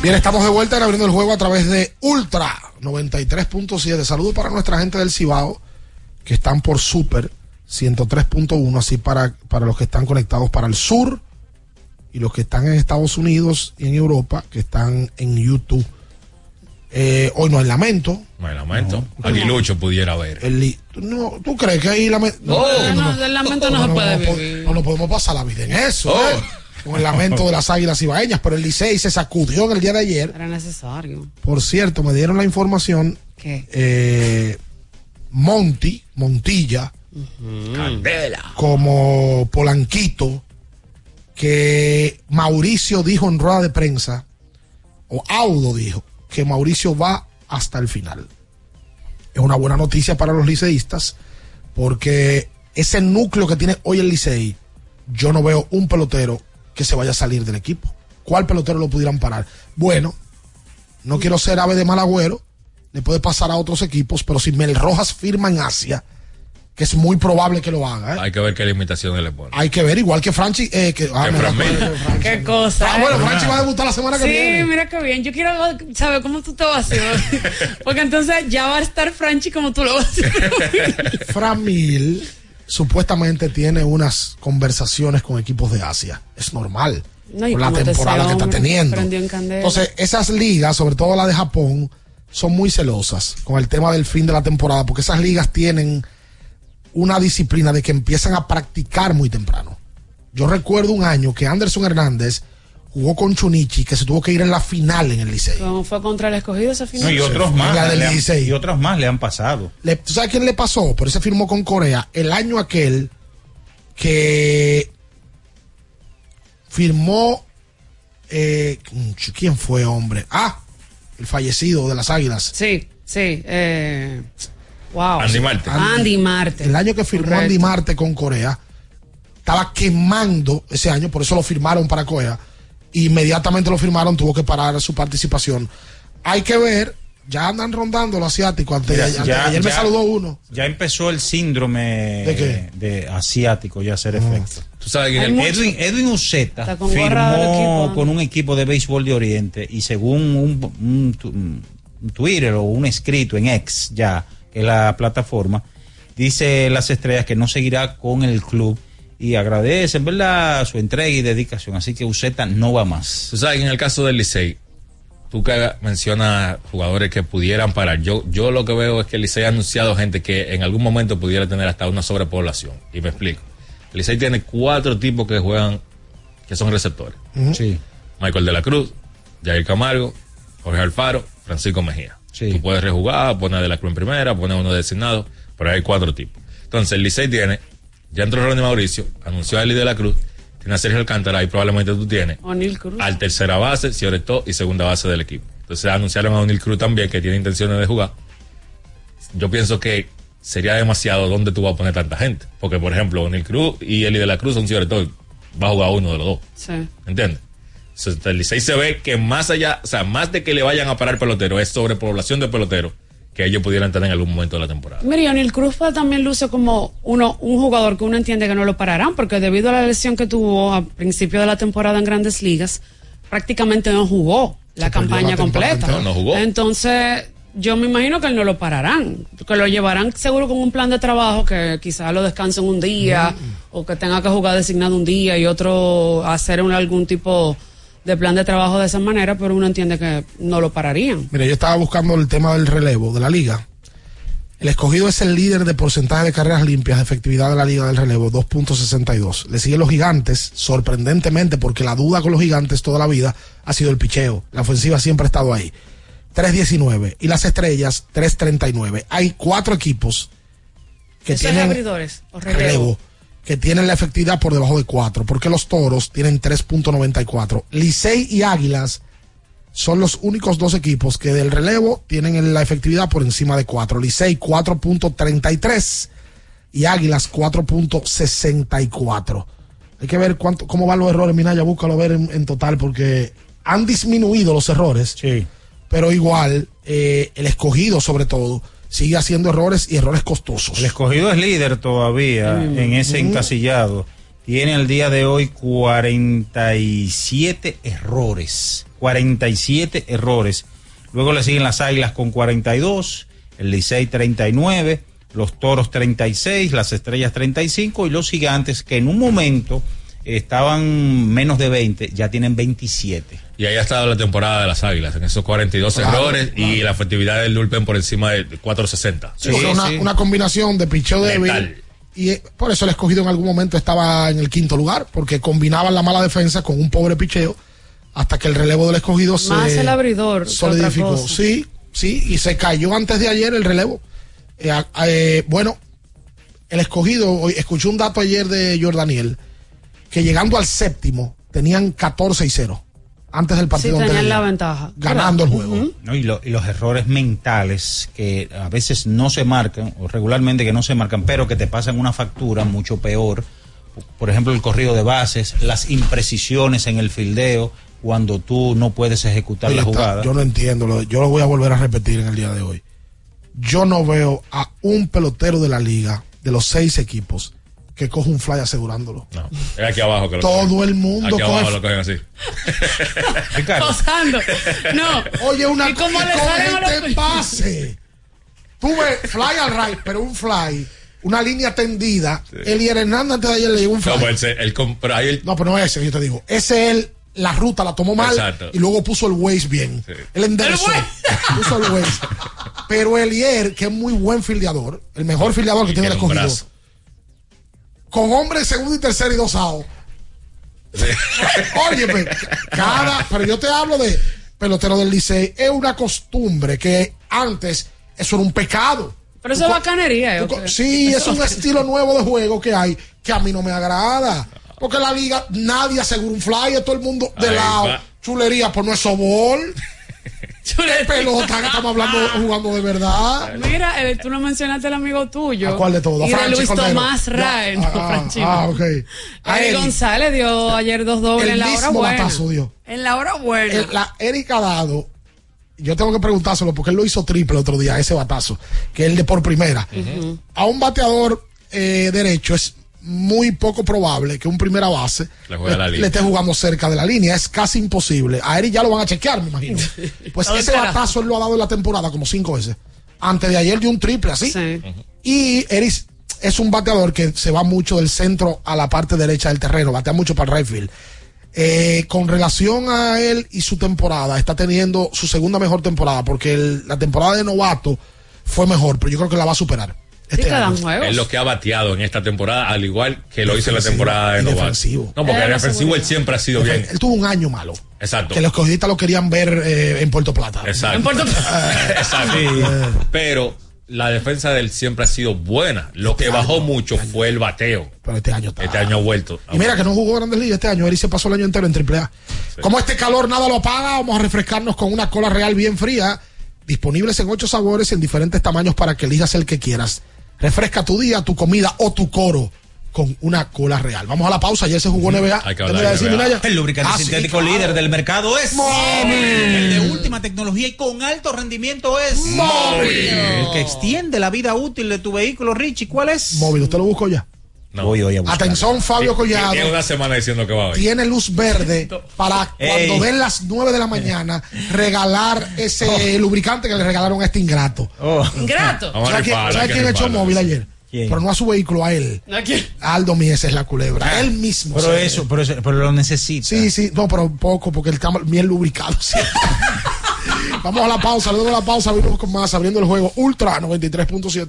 Bien, estamos de vuelta en abriendo el juego a través de Ultra 93.7. Saludos para nuestra gente del Cibao que están por Super 103.1, así para, para los que están conectados para el sur y los que están en Estados Unidos y en Europa que están en YouTube. Eh, hoy no hay lamento. No hay lamento. Aguilucho pudiera ver. El no, ¿Tú crees que hay lamento? No, no, del lamento no se puede no, vivir. No, no podemos pasar la vida en eso. Oh. ¿eh? Con el lamento de las águilas ibaeñas, pero el Licey se sacudió en el día de ayer. Era necesario. Por cierto, me dieron la información. ¿Qué? eh, Monty, Montilla, Candela. como Polanquito, que Mauricio dijo en rueda de prensa, o Audo dijo, que Mauricio va hasta el final. Es una buena noticia para los liceístas, porque ese núcleo que tiene hoy el Licey, yo no veo un pelotero que se vaya a salir del equipo. ¿Cuál pelotero lo pudieran parar? Bueno, no quiero ser ave de mal agüero, le puede pasar a otros equipos, pero si Mel Rojas firma en Asia, que es muy probable que lo haga, ¿eh? Hay que ver qué limitaciones le pone. hay que ver, igual que Franchi, eh, que, ah. Franchi. Qué cosa. Ah, bueno. Franchi va a debutar la semana que sí, viene. mira qué bien. Yo quiero saber cómo tú te vas a hacer. Porque entonces ya va a estar Franchi como tú lo vas a hacer. Fran Mil supuestamente tiene unas conversaciones con equipos de Asia. Es normal. No, por la te temporada que está teniendo. en. Entonces, esas ligas, sobre todo la de Japón, son muy celosas con el tema del fin de la temporada, porque esas ligas tienen una disciplina de que empiezan a practicar muy temprano. Yo recuerdo un año que Anderson Hernández jugó con Chunichi, que se tuvo que ir en la final en el Licey. ¿Cómo fue contra el escogido esa final? No, y otros más. La del le han- 16. y otros más le han pasado. Le- ¿Tú sabes quién le pasó? Por eso firmó con Corea. El año aquel que firmó. eh, ¿Quién fue, hombre? Ah, el fallecido de las Águilas. Sí, sí. Eh, wow. Andy Marte. Andy Marte. El año que firmó Correcto. Andy Marte con Corea, estaba quemando ese año, por eso lo firmaron para Corea. Inmediatamente lo firmaron, tuvo que parar su participación. Hay que ver, ya andan rondando los asiáticos. Ante- ante- ya- ayer me ya- saludó uno. Ya empezó el síndrome ¿De qué? de asiático ya a hacer efecto. Tú sabes mucho- Edwin, Edwin Uceta firmó con un equipo de béisbol de Oriente y según un, un un Twitter o un escrito en X ya, que es la plataforma, dice las estrellas que no seguirá con el club y agradecen, ¿verdad?, su entrega y dedicación. Así que Uceta no va más. Tú sabes en el caso del Licey, tú que mencionas jugadores que pudieran parar. Yo, yo lo que veo es que el Licey ha anunciado gente que en algún momento pudiera tener hasta una sobrepoblación. Y me explico. El Licey tiene cuatro tipos que juegan, que son receptores. Sí. Michael de la Cruz, Jair Camargo, Jorge Alfaro, Francisco Mejía. Tú puedes rejugar, poner de la Cruz en primera, poner uno designado, pero hay cuatro tipos. Entonces el Licey tiene, ya entró Ronnie Mauricio, anunció a Eli de la Cruz, tiene a Sergio Alcántara y probablemente tú tienes O'Neal Cruz. al tercera base, todo, y segunda base del equipo. Entonces anunciaron a O'Neal Cruz también que tiene intenciones de jugar. Yo pienso que sería demasiado donde tú vas a poner tanta gente. Porque, por ejemplo, O'Neal Cruz y Eli de la Cruz son todo, va a jugar uno de los dos. Sí. ¿Entiendes? Entonces, el Licey se ve que más allá, o sea, más de que le vayan a parar pelotero, es sobrepoblación de pelotero que ellos pudieran tener en algún momento de la temporada. Mira, y O'Neal Cruz también luce como uno, un jugador que uno entiende que no lo pararán, porque debido a la lesión que tuvo a principio de la temporada en grandes ligas, prácticamente no jugó la Se campaña la completa. No, no jugó. Entonces, yo me imagino que él no lo pararán, que lo llevarán seguro con un plan de trabajo que quizás lo descansen un día, o que tenga que jugar designado un día y otro hacer un- algún tipo de plan de trabajo de esa manera, pero uno entiende que no lo pararían. Mira, yo estaba buscando el tema del relevo de la liga. El escogido es el líder de porcentaje de carreras limpias de efectividad de la liga del relevo, 2.62. Le siguen los gigantes, sorprendentemente, porque la duda con los gigantes toda la vida ha sido el picheo. La ofensiva siempre ha estado ahí. 3.19. Y las estrellas, 3.39. Hay cuatro equipos que ¿Eso es tienen abridores o relevo? relevo, que tienen la efectividad por debajo de 4, porque los toros tienen 3.94. Licey y Águilas son los únicos dos equipos que del relevo tienen la efectividad por encima de 4. Licey 4.33 y Águilas 4.64. Hay que ver cuánto, cómo van los errores, Minaya, búscalo ver en, en total, porque han disminuido los errores, pero igual eh, el escogido sobre todo sigue haciendo errores y errores costosos. El escogido es líder todavía Mm. en ese Mm. encasillado. Tiene al día de hoy 47 errores. 47 errores. Luego le siguen las Águilas con 42, el Licey 39, los Toros 36, las Estrellas 35 y los Gigantes que en un momento estaban menos de 20, ya tienen 27. Y ahí ha estado la temporada de las Águilas, en esos 42 Claro, errores y la efectividad del Lulpen por encima de 460. Sí, porque una, una combinación de picheo débil. Letal. Y eh, por eso el escogido en algún momento estaba en el quinto lugar, porque combinaban la mala defensa con un pobre picheo hasta que el relevo del escogido se Más el abridor solidificó. Sí, sí, y se cayó antes de ayer el relevo. Eh, eh, bueno, el escogido, hoy escuché un dato ayer de Jordaniel, que llegando al séptimo tenían 14 y 0 antes del Sí, partido tenían anterior, la ventaja. ganando el juego. ¿no? Y, lo- y los errores mentales que a veces no se marcan, o regularmente que no se marcan, pero que te pasan una factura mucho peor. Por ejemplo, el corrido de bases, las imprecisiones en el fildeo, cuando tú no puedes ejecutar la está- jugada. yo no entiendo, lo- yo lo voy a volver a repetir en el día de hoy. Yo no veo a un pelotero de la liga, de los seis equipos, que coja un fly asegurándolo. No, es aquí abajo que lo Todo cogen. el mundo Aquí abajo coge- lo cogen así. Posando. No. Oye, una ¿Y cómo le coge salen a los- pase. Tú ves fly al right, pero un fly, una línea tendida. Elier Hernández antes de ayer le llegó un fly. No, pues, el, el comp- pero ahí el- No, pero no es ese, yo te digo. Ese él, la ruta la tomó mal Exacto. y luego puso el Waze bien. Él enderezó. puso el Waze. Pero Elier, que es muy buen fildeador, el mejor fildeador que Y tiene el escogido, brazo. Con hombre segundo y tercero y dos outs. Óyeme, cada, pero yo te hablo de pelotero del Licey, es una costumbre que antes eso era un pecado. Pero eso es bacanería. ¿eh? Tú co- Sí, es un estilo nuevo de juego que hay que a mí no me agrada. Porque la liga, nadie asegura un flyer, todo el mundo de Ahí lado. va. Chulería, pues no es sobol. ¿Qué pelota que estamos hablando, jugando de verdad? Mira, eh, tú no mencionaste al amigo tuyo. ¿A cuál de todos? Y de Franchi Luis Cordero. Tomás Ya, Rae. no, ah, Franchino. ah, ok. A Eric. González dio ayer dos dobles en la hora mismo buena. batazo dio. En la hora buena. El- la Eric ha dado, yo tengo que preguntárselo porque él lo hizo triple el otro día, ese batazo, que es el de por primera. A un bateador eh, derecho es muy poco probable que un primera base Le la esté jugando cerca de la línea. Es casi imposible. A Eric ya lo van a chequear, me imagino. Pues ese batazo él lo ha dado en la temporada como cinco veces. Antes de ayer dio un triple así. Y Eric es un bateador que se va mucho del centro a la parte derecha del terreno, batea mucho para el right field. Eh, con relación a él y su temporada, está teniendo su segunda mejor temporada, porque el- la temporada de novato fue mejor, pero yo creo que la va a superar. Este año. Es lo que ha bateado en esta temporada, al igual que lo hizo en la Defensivo temporada de y novato. defensivo. No, porque la defensivo él siempre ha sido bien. Él tuvo un año malo, Exacto. que los escogidistas lo querían ver eh, en Puerto Plata. Exacto. Exacto. Pero la defensa de él siempre ha sido buena. Lo que bajó mucho fue el bateo. Pero este año está. Este año ha vuelto. Y mira que no jugó Grandes Ligas este año, Eric se pasó el año entero en AAA. Como este calor nada lo apaga, vamos a refrescarnos con una cola real bien fría, disponibles en ocho sabores en diferentes tamaños para que elijas el que quieras. Refresca tu día, tu comida o tu coro con una cola real. Vamos a la pausa, ayer se jugó NBA. Hay que ¿Qué hablar me iba a de NBA. El lubricante Ah, sí, sintético claro. líder del mercado es Móvil. El de última tecnología y con alto rendimiento es Móvil. El que extiende la vida útil de tu vehículo, Richie, ¿cuál es? Móvil, ¿usted lo buscó ya? Voy hoy a buscar. Atención, Fabio Collado. Tiene una semana diciendo que va hoy. Tiene luz verde para Ey. cuando den las 9 de la mañana regalar ese lubricante que le regalaron a este ingrato. Ingrato. Vamos a ¿Sabes quién, ¿sabe quién echó móvil ayer? Pero no a su vehículo, a él. ¿A quién? Aldo Mies es la culebra. él mismo. Pero eso, pero, eso- pero lo necesita. Sí, sí, no, pero poco, porque él está bien lubricado. sí. Vamos a la pausa, luego de la pausa venimos con más, abriendo el juego Ultra 93.7.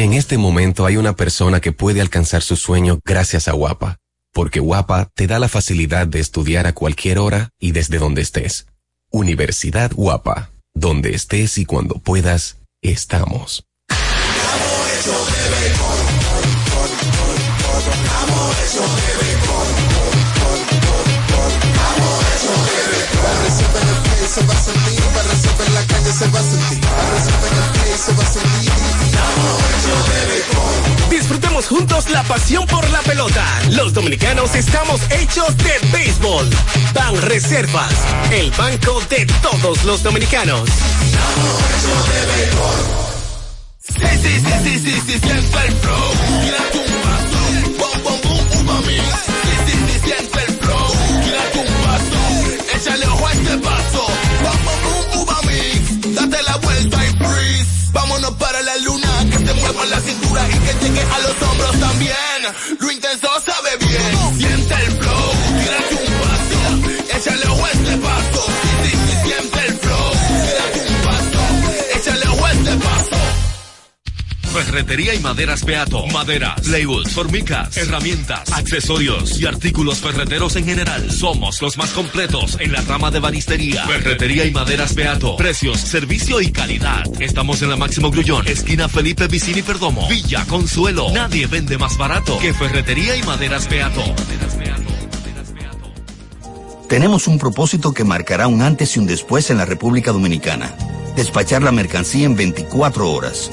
En este momento hay una persona que puede alcanzar su sueño gracias a Guapa, porque Guapa te da la facilidad de estudiar a cualquier hora y desde donde estés. Universidad Guapa, donde estés y cuando puedas, estamos. A sentir, para en la calle se va a sentir, en el play se va a sentir. Disfrutemos juntos la pasión por la pelota. Los dominicanos estamos hechos de béisbol. Ban Reservas, el banco de todos los dominicanos. Sí, sí, sí, sí, sí, sí, siente el flow. Tírate un paso. Bom, bom, boom, uva mix. Sí, sí, sí, siente el flow. Tírate un paso. Échale ojo Vámonos para la luna. Que se mueva la cintura y que llegue a los hombros también. Lo intenso Ferretería y maderas Beato. Maderas, plywood, formicas, herramientas, accesorios y artículos ferreteros en general. Somos los más completos en la rama de banistería. Ferretería y maderas Beato. Precios, servicio y calidad. Estamos en la Máximo Grullón, esquina Felipe Vicini Perdomo. Villa Consuelo. Nadie vende más barato que Ferretería y maderas Beato. Tenemos un propósito que marcará un antes y un después en la República Dominicana. Despachar la mercancía en 24 horas.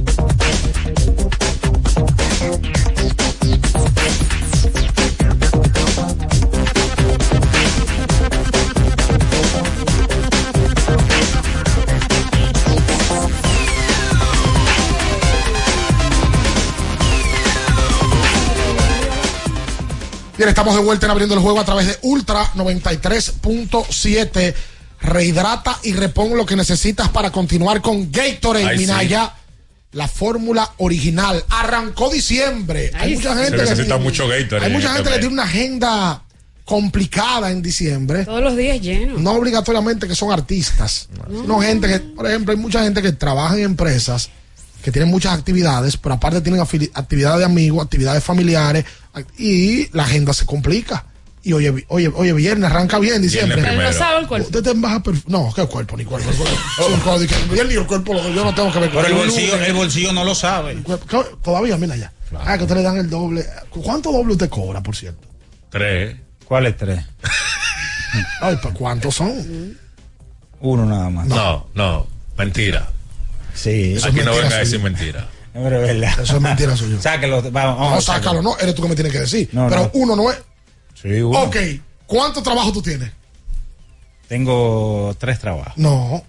Bien, estamos de vuelta en abriendo el juego a través de Ultra 93.7. Rehidrata y repon lo que necesitas para continuar con Gatorade Ay, sí. Minaya. La fórmula original. Arrancó diciembre. Hay Ay, mucha gente que necesita tiene- mucho Gatorade Hay mucha gente que tiene una agenda complicada en diciembre. Todos los días llenos. No obligatoriamente que son artistas, sino gente que, por ejemplo, hay mucha gente que trabaja en empresas que tienen muchas actividades, pero aparte tienen actividades de amigos, actividades familiares, y la agenda se complica. Y oye, oye, oye, viernes arranca bien diciembre. Él lo sabe el cuerpo. Usted te baja No, qué cuerpo, ni cuerpo. y el cuerpo, yo no tengo que ver Pero el bolsillo, el bolsillo no lo sabe. Todavía, mira ya. Ah, que usted le dan el doble. ¿Cuánto doble usted cobra, por cierto? Tres. ¿Cuáles tres? Ay, pues ¿cuántos son? Uno nada más. No, no, mentira. Sí. Eso es Aquí no venga a decir mentira. No, pero es verdad. Eso es mentira suyo. Sáquelo, vamos, vamos, No, sácalo, no, eres tú que me tienes que decir. No, Pero no. uno no es. Sí, uno. Ok, ¿cuánto trabajo tú tienes? Tengo tres trabajos. No.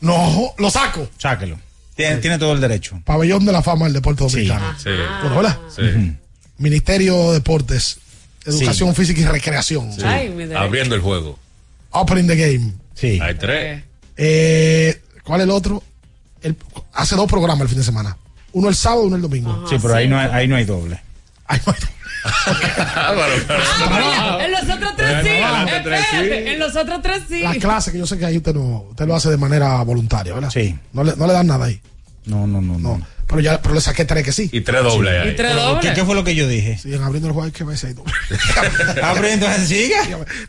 No, lo saco. Sáquelo. Tiene, tiene todo el derecho. Pabellón de la fama del deporte dominicano. Sí. Bueno, ¿verdad? Sí. Ministerio de Deportes, Educación Física y Recreación. Sí. Ay. Abriendo el juego. Opening the Game. Sí. Hay tres. Eh, ¿Cuál es el otro? El- hace dos programas el fin de semana. Uno el sábado, uno el domingo. Sí, pero ahí no hay, ahí no hay doble. En los otros tres sí. Espérate, En los otros tres sí. La clase que yo sé que ahí usted no, usted lo hace de manera voluntaria, ¿verdad? Sí. No le, no le dan nada ahí. No, no, no, no. Pero ya, pero le saqué tres que sí. Y tres dobles ahí. Y tres dobles. ¿qué, qué fue lo que yo dije? Siguen abriendo el juego, hay que ver si hay doble. Abriendo, siga.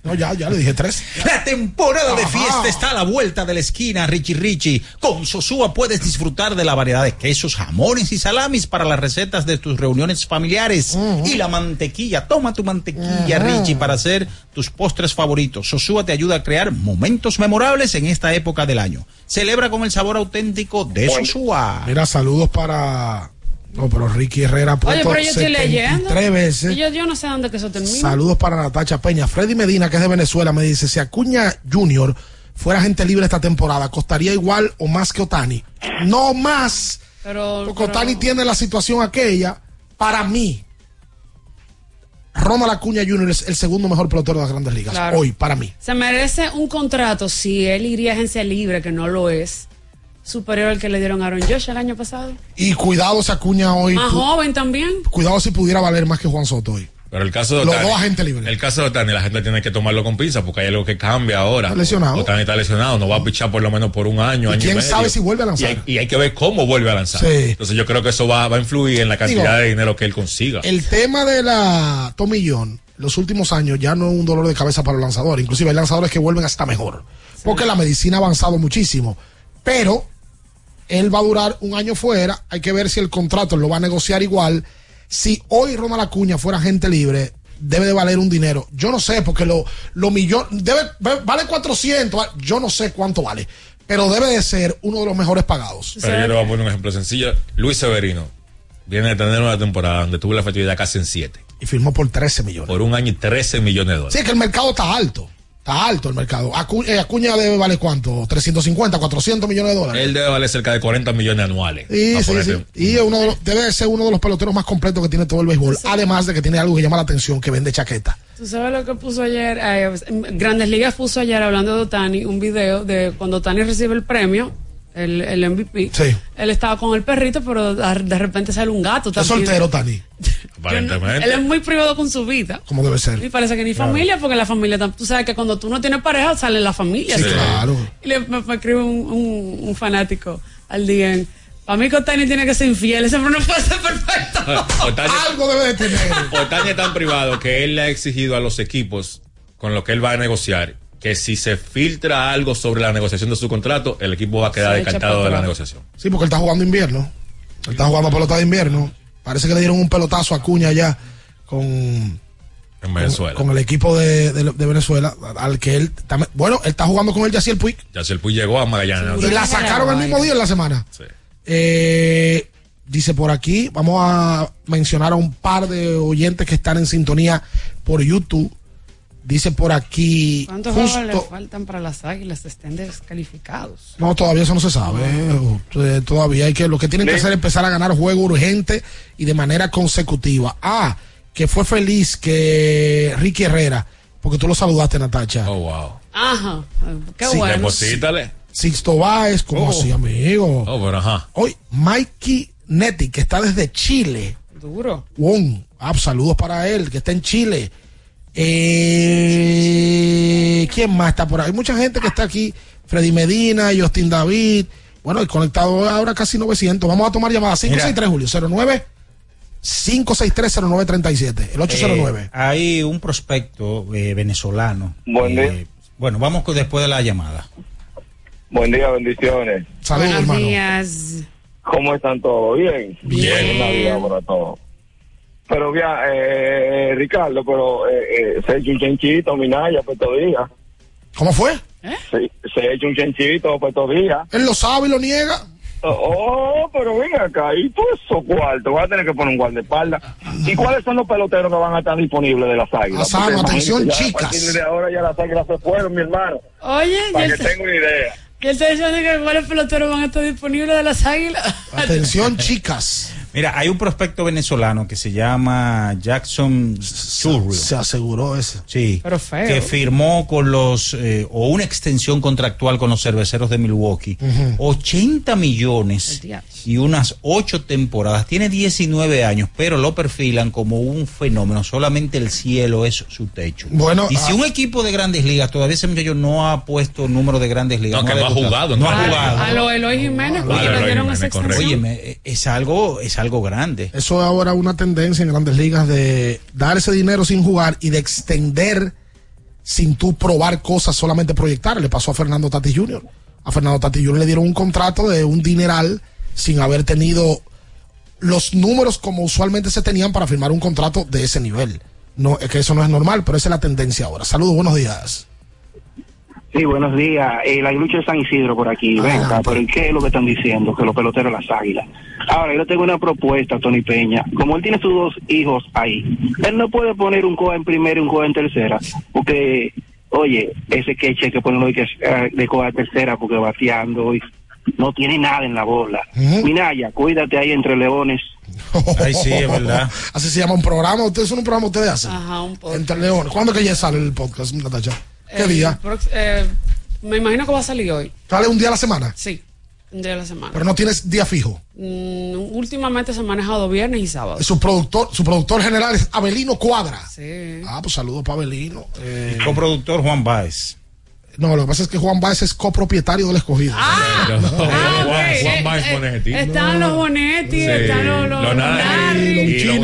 No, ya, ya le dije tres. La temporada de fiesta está a la vuelta de la esquina, Richie Richie. Con Sosúa puedes disfrutar de la variedad de quesos, jamones y salamis para las recetas de tus reuniones familiares. Y la mantequilla, toma tu mantequilla. Richie, para hacer tus postres favoritos. Sosúa te ayuda a crear momentos memorables en esta época del año. Celebra con el sabor auténtico de Sosúa. Mira, saludos para. No, pero Ricky Herrera ha Oye, pero yo estoy leyendo. 73 veces. Y yo, yo no sé dónde que eso termina. Saludos para Natacha Peña. Freddy Medina, que es de Venezuela, me dice: si Acuña Junior fuera gente libre esta temporada, ¿costaría igual o más que Otani? No más. Pero, Porque pero- Otani tiene la situación aquella. Para mí, Ronald Acuña Junior es el segundo mejor pelotero de las grandes ligas. Claro. Hoy, para mí. Se merece un contrato si él iría a agencia libre, que no lo es, superior al que le dieron a Aaron Josh el año pasado. Y cuidado si Acuña hoy. Más joven también. Cuidado si pudiera valer más que Juan Soto hoy. Pero el caso de Los Otani. dos agentes libres. El caso de Otani, la gente tiene que tomarlo con pinza porque hay algo que cambia ahora. Está lesionado. Otani está lesionado, no va a pichar por lo menos por un año, ¿Y año quién y medio. sabe si vuelve a lanzar? Y hay, y hay que ver cómo vuelve a lanzar. Sí. Entonces yo creo que eso va, va a influir en la cantidad Digo, de dinero que él consiga. El tema de la Tomillón, los últimos años ya no es un dolor de cabeza para los lanzadores. Inclusive hay lanzadores que vuelven hasta mejor. Porque la medicina ha avanzado muchísimo. Pero él va a durar un año fuera. Hay que ver si el contrato lo va a negociar igual. Si hoy Ronald Acuña fuera agente libre, debe de valer un dinero. Yo no sé, porque lo, lo millón, debe, vale 400, va- yo no sé cuánto vale. Pero debe de ser uno de los mejores pagados. Pero yo le voy a poner un ejemplo sencillo. Luis Severino viene de tener una temporada donde tuvo la efectividad casi en 7. Y firmó por 13 millones. Por un año y 13 millones de dólares. Sí, que el mercado está alto. Está alto el mercado. Acu- eh, Acuña debe valer cuánto? 350, 400 millones de dólares. Él debe valer cerca de 40 millones anuales. Pa' sí, sí. Y es uno de los- debe de ser uno de los peloteros más completos que tiene todo el béisbol. Además de que tiene algo que llama la atención, que vende chaqueta. Tú sabes lo que puso ayer, eh, Grandes Ligas puso ayer hablando de Otani un video de cuando Otani recibe el premio, el, el MVP. Sí. Él estaba con el perrito, pero de repente sale un gato Es soltero, Tani, Aparentemente. Él es muy privado con su vida. como debe ser. Y parece que ni Claro. familia, porque la familia, tú sabes que cuando tú no tienes pareja, sale la familia. Sí, ¿sí? claro. Y le, me, me escribe un, un, un fanático al día. Para mí, que Otani tiene que ser infiel. Ese no puede ser perfecto. Otani, Algo debe de tener. Otani es tan privado que él le ha exigido a los equipos con lo que él va a negociar que si se filtra algo sobre la negociación de su contrato, el equipo va a quedar descartado de la negociación. Sí, porque él está jugando invierno. Él está jugando pelota de invierno. Parece que le dieron un pelotazo a Cuña ya con, En Venezuela. con el equipo de, de- de Venezuela, al que él también. Bueno, él está jugando con el Yaciel Puig Ya si el Puy llegó a Magallanes. y la sacaron el mismo día en la semana. Sí. Eh, dice por aquí, vamos a mencionar a un par de oyentes que están en sintonía por YouTube. Dice por aquí, ¿Cuántos juegos le justo, faltan para las águilas? Estén descalificados. no, todavía eso no se sabe. eh, Todavía hay que, lo que tienen que hacer es empezar a ganar juego urgente y de manera consecutiva. Ah, que fue feliz que Ricky Herrera, porque tú lo saludaste, Natacha. Oh, wow. Ajá. Qué Sí, bueno. Deposítale. Sixto Báez, como Oh. así, amigo. Oh, pero ajá. Hoy, Mikey Netti, que está desde Chile. Duro. Wong. Ah, pues, saludos para él, que está en Chile. Eh, ¿Quién más está por ahí? Hay mucha gente que está aquí. Freddy Medina, Justin David. Bueno, y conectado ahora casi 900. Vamos a tomar llamadas. 563, Julio. 09 563-0937. El 809. Eh, hay un prospecto eh, venezolano. Buen eh, día. bueno, vamos con- después de la llamada. Buen día, bendiciones. Saludos, Buenos hermano. días. ¿Cómo están todos? ¿Bien? Bien. Feliz Navidad para todos. Pero bien, eh, Ricardo, pero eh, eh, se echa un chanchito, Minaya, pues todavía. ¿Cómo fue? Se, se echa un chanchito, pues todavía. Él lo sabe y lo niega. Oh, pero ven acá, y tú esos cuartos, vas a tener que poner un guardaespaldas. ¿Y cuáles son los peloteros que van a estar disponibles de las águilas? Asano, Porque, atención, imagínate, ya chicas. A partir de ahora ya las águilas se fueron, mi hermano. Oye, Para que tenga una idea. él está diciendo que cuáles peloteros van a estar disponibles de las águilas. Atención, chicas. Mira, hay un prospecto venezolano que se llama Jackson Churro. Se aseguró ese. Sí. Pero feo. Que firmó con los, eh, o una extensión contractual con los cerveceros de Milwaukee. Ujú. 80 millones y unas 8 temporadas. Tiene 19 años, pero lo perfilan como un fenómeno. Solamente el cielo es su techo. Bueno, y si ah, un equipo de grandes ligas, todavía ese muchacho no ha puesto número de grandes ligas. No, que no ha jugado, No no ha jugado. A lo Eloy Jiménez, esa. Óyeme, eh, es algo, es algo grande. Eso es ahora una tendencia en grandes ligas de dar ese dinero sin jugar y de extender sin tú probar cosas, solamente proyectar. Le pasó a Fernando Tati Jr. A Fernando Tati Jr. le dieron un contrato de un dineral sin haber tenido los números como usualmente se tenían para firmar un contrato de ese nivel. No, es que eso no es normal, pero esa es la tendencia ahora. Saludos, buenos días. Sí, buenos días. Eh, la lucha de San Isidro por aquí. Venga, pero ¿y qué es lo que están diciendo? Que los peloteros las águilas. Ahora, yo tengo una propuesta Tony Peña. Como él tiene sus dos hijos ahí, él no puede poner un coa en primera y un coa en tercera. Porque, oye, ese queche que ponen hoy que eh, de coa en tercera porque bateando y no tiene nada en la bola. Minaya, cuídate ahí entre leones. Ay, sí, es verdad. Así se llama un programa. Ustedes son un programa ustedes hacen. Ajá, un poco. Entre León. ¿Cuándo que ya sale el podcast, Natacha? ¿Qué día? prox- eh, me imagino que va a salir hoy. ¿Sale un día a la semana? Sí, un día de la semana. Pero no tienes día fijo. Mm, últimamente se ha manejado viernes y sábado. Su productor, su productor general es Abelino Cuadra. Sí. Ah, pues saludos para Abelino. Eh, Coproductor Juan Báez. No, lo que pasa es que Juan Báez es copropietario del escogido. Ah, Juan, ok. Juan Baez Eh, eh, Bonetti. Están los Bonetti, están los, los, Los Nari, y los-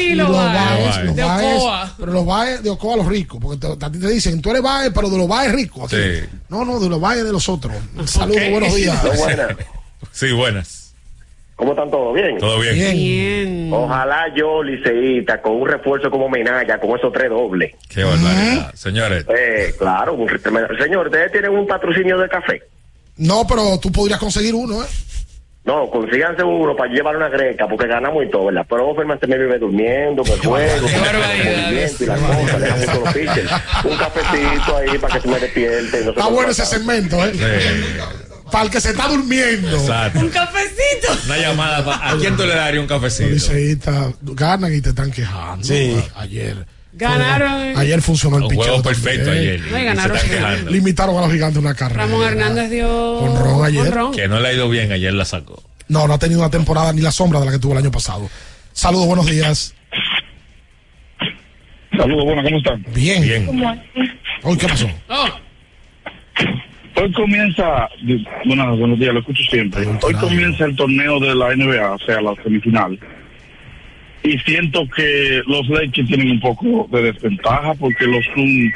y los De Ocoa. pero los Baez de Ocoa los ricos, porque a ti te dicen, tú eres Baez, pero de los Baez ricos. No, no, de los Baez de los otros. Saludos, buenos días. Sí, buenas. ¿Cómo están todos? ¿Bien? Todo bien. Bien. Bien. Ojalá yo, liceíta, con un refuerzo como Menaya, con esos tres dobles. Qué barbaridad. Señores, Eh, claro, un, señor, ¿ustedes tienen un patrocinio de café? No, pero tú podrías conseguir uno, ¿eh? No, consíganse uno para llevar una greca, porque ganamos y todo, ¿verdad? Pero Offerman se me vive durmiendo, me juego, y las cosas, los pitchers. Un cafecito ahí para que se me despierte. y no se Está bueno ese segmento, ¿eh? sí, Para el que se está durmiendo. exacto. Un cafecito. Una llamada. pa- ¿A quién tú le darías un Los cafecito? liceístas ganan y te están quejando. Sí. A- Ayer. Ganaron. Ayer funcionó el picheo. juego perfecto también. ayer. No, y ganaron. Se están quejando. Limitaron a los gigantes una carrera. Ramón Hernández dio. Honrón ayer. honrón. Que no le ha ido bien, ayer la sacó. No, no ha tenido una temporada ni la sombra de la que tuvo el año pasado. Saludos, buenos días. Saludos, bueno, ¿cómo están? Bien. Bien. Hoy, ¿qué pasó? Hoy comienza, bueno, buenos días, lo escucho siempre. Hoy comienza el torneo de la NBA, o sea, la semifinal. Y siento que los Lakers tienen un poco de desventaja porque los Suns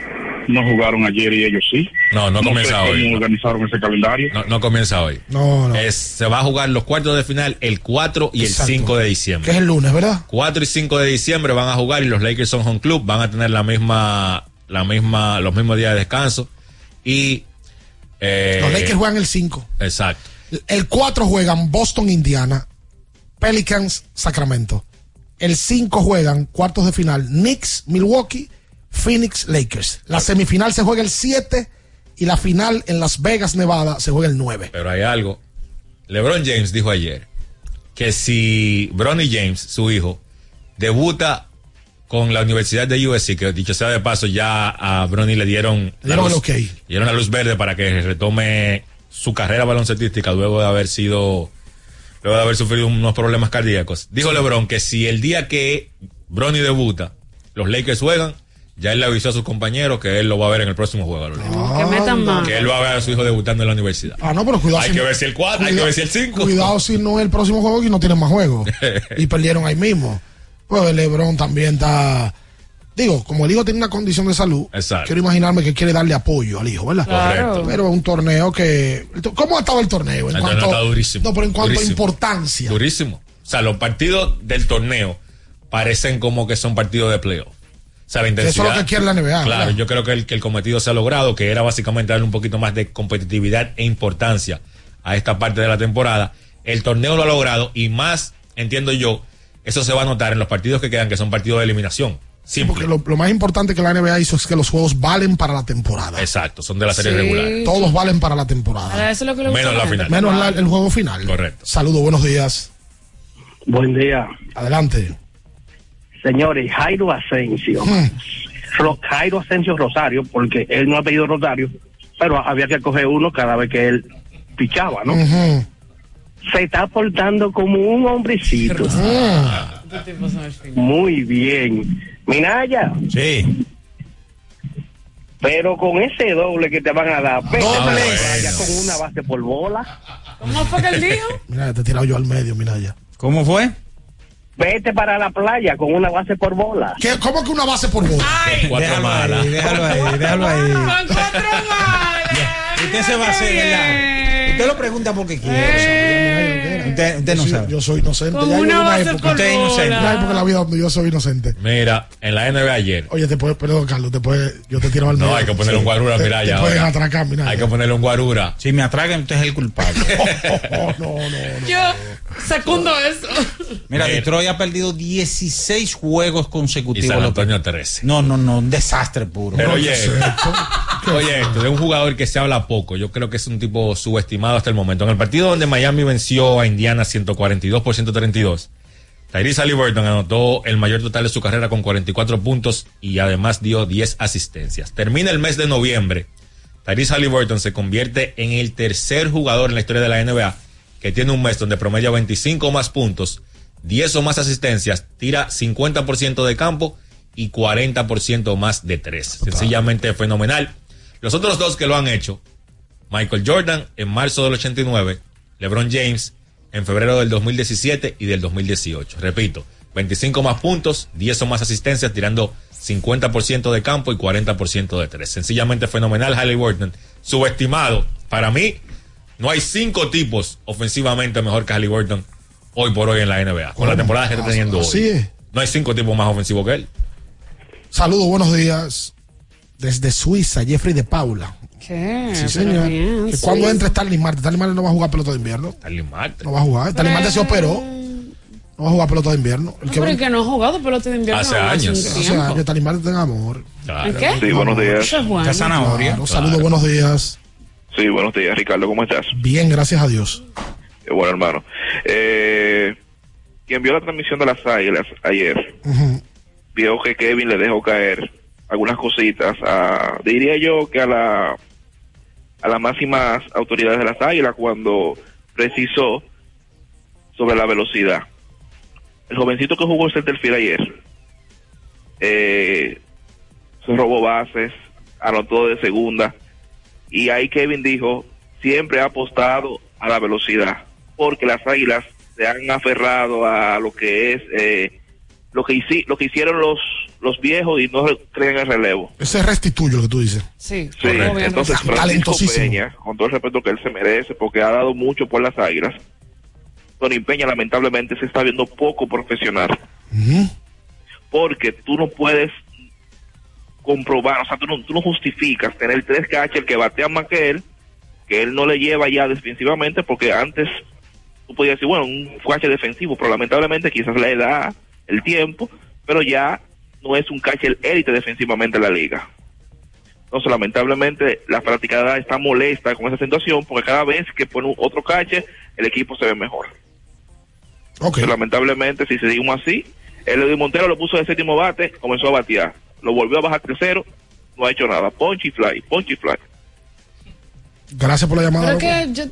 no jugaron ayer y ellos sí. No, no comienza sé hoy. cómo organizaron ese calendario. No, no comienza hoy. No, no. Es- se va a jugar los cuartos de final el 4 y Exacto. el 5 de Que diciembre. es el lunes, ¿verdad? 4 y 5 de diciembre van a jugar y los Lakers son home club, van a tener la misma, la misma, los mismos días de descanso. Y eh, Los Lakers juegan el 5. Exacto. El 4 juegan Boston, Indiana, Pelicans, Sacramento. El 5 juegan cuartos de final Knicks, Milwaukee, Phoenix, Lakers. La semifinal se juega el 7 y la final en Las Vegas, Nevada, se juega el 9. Pero hay algo. LeBron James dijo ayer que si Bronny James, su hijo, debuta con la Universidad de USC, que dicho sea de paso, ya a Bronny le dieron, Le dieron la el luz, ok. le dieron la luz verde para que retome su carrera baloncetística luego de haber sido, luego de haber sufrido unos problemas cardíacos. Dijo LeBron que si el día que Bronny debuta, los Lakers juegan, ya él le avisó a sus compañeros que él lo va a ver en el próximo juego. de los Lakers. Que metan más. Que él va a ver a su hijo debutando en la universidad. Ah, no, pero cuidado. Hay si- que ver si el 4, hay que ver si el 5. Cuidado si no es el próximo juego y no tienen más juegos. y perdieron ahí mismo. Pues LeBron también está. Digo, como el hijo tiene una condición de salud, Exacto. quiero imaginarme que quiere darle apoyo al hijo, ¿verdad? Correcto. Pero es un torneo que. ¿Cómo ha estado el torneo? En El cuanto, torneo está durísimo. No, pero en cuanto Durísimo. a importancia. Durísimo. O sea, los partidos del torneo parecen como que son partidos de playoff. O sea, la eso es lo que quiere la NBA. Claro, ¿verdad? yo creo que el, que el cometido se ha logrado, que era básicamente darle un poquito más de competitividad e importancia a esta parte de la temporada. El torneo lo ha logrado y más, entiendo yo, eso se va a notar en los partidos que quedan, que son partidos de eliminación. Sí, porque lo, lo más importante que la NBA hizo es que los juegos valen para la temporada. Exacto, son de la serie Sí. regular. Todos valen para la temporada. Ahora, Eso es lo que Menos a la final. Menos la- el juego final. Correcto. Saludos, buenos días. Buen día. Adelante. Señores, Jairo Asensio. Ro- Jairo Asensio Rosario, porque él no ha pedido Rosario, pero había que coger uno cada vez que él pichaba, ¿no? Ujú. Se está portando como un hombrecito. Fin. Muy bien. Minaya, Sí. pero con ese doble que te van a dar, vete la playa con una base por bola. ¿Cómo fue que él dijo? Mira, te he tirado yo al medio, mira ya. ¿Cómo fue? Vete para la playa con una base por bola. ¿Qué, ¿Cómo que una base por bola? Cuatro déjalo ahí, déjalo ahí, déjalo ahí. Son cuatro malas. Usted se va a hacer, ¿verdad? Usted lo pregunta porque quiere. Eh. Usted, usted no yo, soy, sabe. yo soy inocente. Con Ya hay una época, Usted es inocente. una época en la vida donde yo soy inocente. Mira, en la NBA ayer, Oye, te puedes, perdón, Carlos, te puedes, yo te tiro al No, hay que ponerle un guarura, Te- mira te ya ahora. atracar, mira. hay ya. que ponerle un guarura. Si me atragan, usted es el culpable. Oh, no, no, no. Yo secundo eso. Mira, Mira. Detroit ha perdido 16 juegos Y consecutivos. San Antonio 13. No, no, no, un desastre puro. Pero oye, ¿Qué es esto? ¿Qué Oye, esto de un jugador que se habla poco, yo creo que es un tipo subestimado hasta el momento. En el partido donde Miami venció a Indiana 142 por 132, Tyrese Halliburton anotó el mayor total de su carrera con 44 puntos y además dio 10 asistencias. Termina el mes de noviembre. Tyrese Halliburton se convierte en el tercer jugador en la historia de la NBA que tiene un mes donde promedia 25 o más puntos, 10 o más asistencias, tira 50% de campo y 40% más de tres. Sencillamente fenomenal. Los otros dos que lo han hecho, Michael Jordan en marzo del 89, LeBron James en febrero del 2017 y del 2018. Repito, 25 más puntos, 10 o más asistencias, tirando 50% de campo y 40% de tres. Sencillamente fenomenal Halliburton. Subestimado. Para mí, no hay cinco tipos ofensivamente mejor que Halliburton hoy por hoy en la NBA. Con la temporada que está teniendo Así hoy. es. No hay cinco tipos más ofensivos que él. Saludos, buenos días. Desde Suiza, Jeffrey de Paula. ¿Qué? Sí, señor. bien, cuando entre Stanley Marte, Stanley Marte no va a jugar pelota de invierno. Stanley Marte. No va a jugar. Stanley Marte se operó. No va a jugar pelota de invierno. El No, que pero va- el que no ha jugado pelota de invierno Hace años. hace años, Stanley Marte tenga amor. ¿En qué? Sí, buenos días. Eso es bueno. Zanahoria. Claro, Saludos, buenos días. Sí, buenos días, Ricardo, ¿cómo estás? Bien, gracias a Dios. Eh, bueno, hermano. Eh, quien vio la transmisión de las águilas ayer, vio que Kevin le dejó caer algunas cositas, a, diría yo que a la a las máximas autoridades de las águilas cuando precisó sobre la velocidad. El jovencito que jugó el centerfield ayer eh, se robó bases, anotó de segunda y ahí Kevin dijo siempre ha apostado a la velocidad porque las águilas se han aferrado a lo que es eh, lo que hici- lo que hicieron los los viejos y no creen el relevo. Ese restituyo lo que tú dices. Sí, Sí, entonces Francisco Talentosísimo. Peña, con todo el respeto que él se merece, porque ha dado mucho por las águilas, Tony Peña lamentablemente se está viendo poco profesional, porque tú no puedes comprobar, o sea, tú no, tú no justificas tener tres catchers que batean más que él, que él no le lleva ya defensivamente, porque antes tú podías decir, bueno, un catcher defensivo, pero lamentablemente quizás la edad, el tiempo, pero ya no es un catcher élite defensivamente en la liga. Entonces, lamentablemente, la fanaticada está molesta con esa situación porque cada vez que pone otro cache, el equipo se ve mejor. Lamentablemente, si seguimos así, el Edwin Montero lo puso de séptimo bate, comenzó a batear. Lo volvió a bajar tercero, no ha hecho nada. Punch y fly, punch y fly. Gracias por la llamada. Que yo-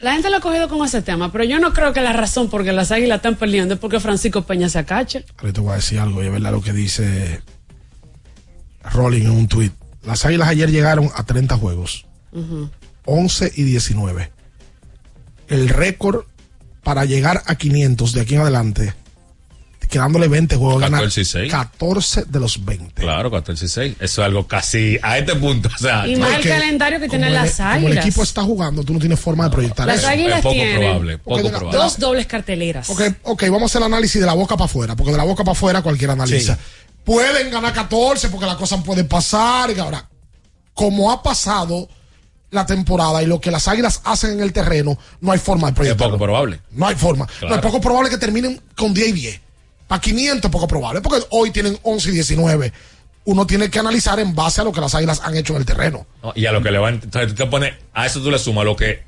la gente lo ha cogido con ese tema, pero yo no creo que la razón por que las águilas están perdiendo es porque Francisco Peña se acache. Ahora te voy a decir algo, y es verdad lo que dice Rolling en un tweet. Las águilas ayer llegaron a 30 juegos, 11 y 19. El récord para llegar a 500 de aquí en adelante, quedándole 20 juegos, ganar 14 y 6. 14 de los 20. Claro, 14 y 6. Eso es algo casi a este punto. O sea, Y más el calendario que tienen las Como el águilas. equipo está jugando, tú no tienes forma de proyectar Las eso. águilas tienen Porque de la- dos dobles carteleras. Ok, ok, vamos a hacer el análisis de la boca para afuera, porque de la boca para afuera cualquiera analiza. Sí. Pueden ganar 14 porque las cosas pueden pasar. Y ahora, como ha pasado la temporada y lo que las águilas hacen en el terreno, no hay forma de es proyectar. poco probable. No hay forma. Claro. No, es poco probable que terminen con 10 y 10. Para 500 es poco probable, porque hoy tienen 11 y 19. Uno tiene que analizar en base a lo que las águilas han hecho en el terreno. ¿no? Y a lo que le va a entonces tú te pones, a eso tú le sumas lo que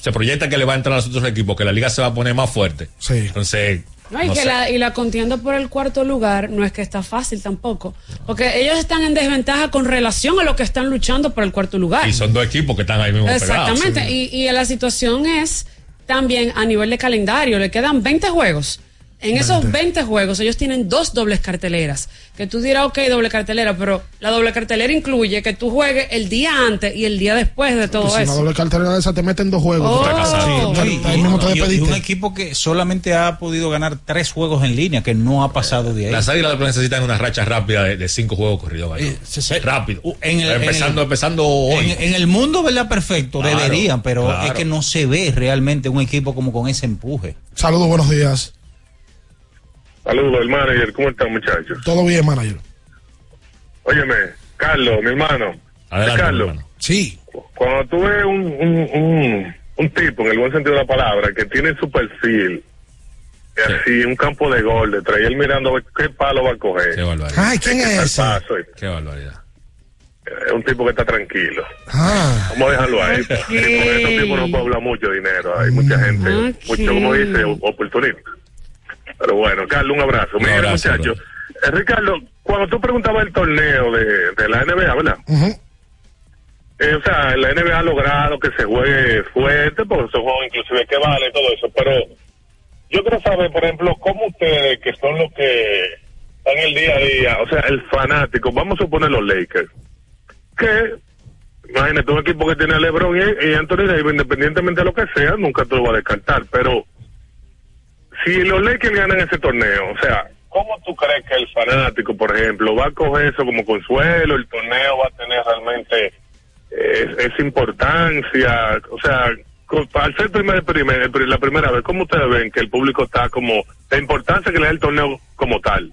se proyecta que le va a entrar a los otros equipos, que la liga se va a poner más fuerte. Sí. Entonces, No, y, no que la, y la contienda por el cuarto lugar no es que está fácil tampoco. Porque ellos están en desventaja con relación a lo que están luchando por el cuarto lugar. Y son dos equipos que están ahí mismo Exactamente. pegados. Y, y la situación es también a nivel de calendario. Le quedan 20 juegos. En esos 20 juegos ellos tienen dos dobles carteleras. Que tú dirás, ok, doble cartelera, pero la doble cartelera incluye que tú juegues el día antes y el día después de todo Que si una eso. doble cartera de esa te meten dos juegos. Oh. Sí, y- y, un equipo que solamente ha podido ganar tres juegos en línea, que no ha pasado de ahí. Las águilas necesitan una racha rápida de, de cinco juegos corridos. Eh, Rápido. en el- empezando, en el- empezando hoy. En, en el mundo, ¿verdad? Perfecto, Claro, deberían, pero claro. es que no se ve realmente un equipo como con ese empuje. Saludos, buenos días. Saludos, el manager. ¿Cómo están, muchachos? Todo bien, manager. Óyeme, Carlos, mi hermano. Adelante, Carlos. Sí. Cuando tú ves un, un, un, un tipo, en el buen sentido de la palabra, que tiene su perfil, así, un campo de gol detrás, y él mirando a ver qué palo va a coger. Qué barbaridad. Ay, ¿quién es ese? Paso, y- Qué barbaridad. es un tipo que está tranquilo. Ah. Vamos a dejarlo ahí. Sí, porque estos tipos no pueden hablar mucho de dinero. Hay mucha gente, mucho, como dice, oportunista. Pero bueno, Carlos, un abrazo. Un Mira, muchachos. Eh, Ricardo, cuando tú preguntabas el torneo de, de la NBA, ¿verdad? Eh, o sea, la NBA ha logrado que se juegue fuerte, porque se juega inclusive que vale todo eso, pero yo quiero saber, por ejemplo, cómo ustedes, que son los que están el día a día, o sea, el fanático, vamos a suponer los Lakers, que, imagínate, un equipo que tiene a LeBron y, y Anthony Davis, independientemente de lo que sea, nunca tú lo vas a descartar, pero si los Lakers ganan ese torneo, o sea, ¿cómo tú crees que el fanático, por ejemplo, va a coger eso como consuelo? ¿El torneo va a tener realmente eh, esa importancia? O sea, al ser primer, primer- la primera vez, ¿cómo ustedes ven que el público está como, la importancia que le da el torneo como tal?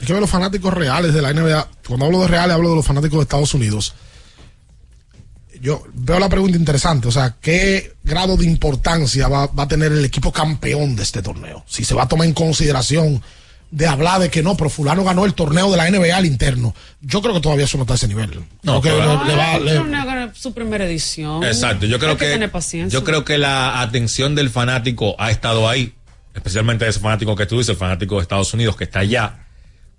Hay que los fanáticos reales de la NBA. Cuando hablo de reales, hablo de los fanáticos de Estados Unidos. Yo veo la pregunta interesante. O sea, ¿qué grado de importancia va, va a tener el equipo campeón de este torneo? Si se va a tomar en consideración de hablar de que no, pero fulano ganó el torneo de la NBA al interno. Yo creo que todavía eso no está a ese nivel. No, Creo que claro. le- le va- le- ganar su primera edición. Exacto, yo creo Hay que, tener paciencia. yo creo que la atención del fanático ha estado ahí, especialmente ese fanático que tú dices, el fanático de Estados Unidos que está allá,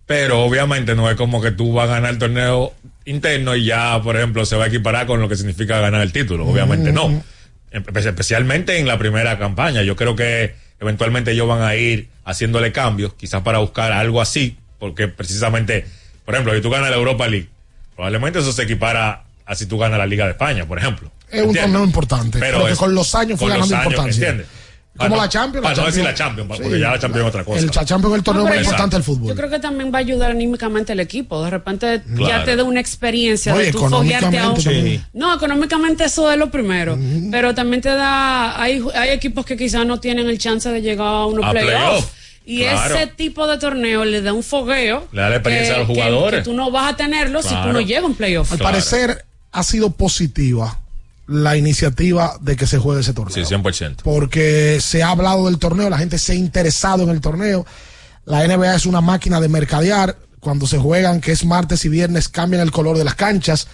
Pero obviamente no es como que tú vas a ganar el torneo interno y ya, por ejemplo, se va a equiparar con lo que significa ganar el título. Obviamente no. Espe- Especialmente en la primera campaña. Yo creo que eventualmente ellos van a ir haciéndole cambios, quizás para buscar algo así, porque precisamente, por ejemplo, si tú ganas la Europa League, probablemente eso se equipara a si tú ganas la Liga de España, por ejemplo. Es un torneo importante. Pero es- con los años fue ganando importancia. ¿entiendes? Como la Champions. Para la no decir la Champions. Sí. porque ya la Champions es otra cosa. El Cha- Champions es el torneo No, más importante del fútbol. Yo creo que también va a ayudar anímicamente al equipo. De repente ya te da una experiencia de tú foguearte a un... económicamente también. No, económicamente eso es lo primero. Pero también te da... Hay, hay equipos que quizás no tienen el chance de llegar a unos playoffs. playoff, Y claro. ese tipo de torneo le da un fogueo. Le da la experiencia que- a los jugadores. Que, tú no vas a tenerlo si tú no llegas a un playoff. Al parecer ha sido positiva la iniciativa de que se juegue ese torneo. Sí, 100%. Porque se ha hablado del torneo, la gente se ha interesado en el torneo. La NBA es una máquina de mercadear. Cuando se juegan, que es martes y viernes, cambian el color de las canchas.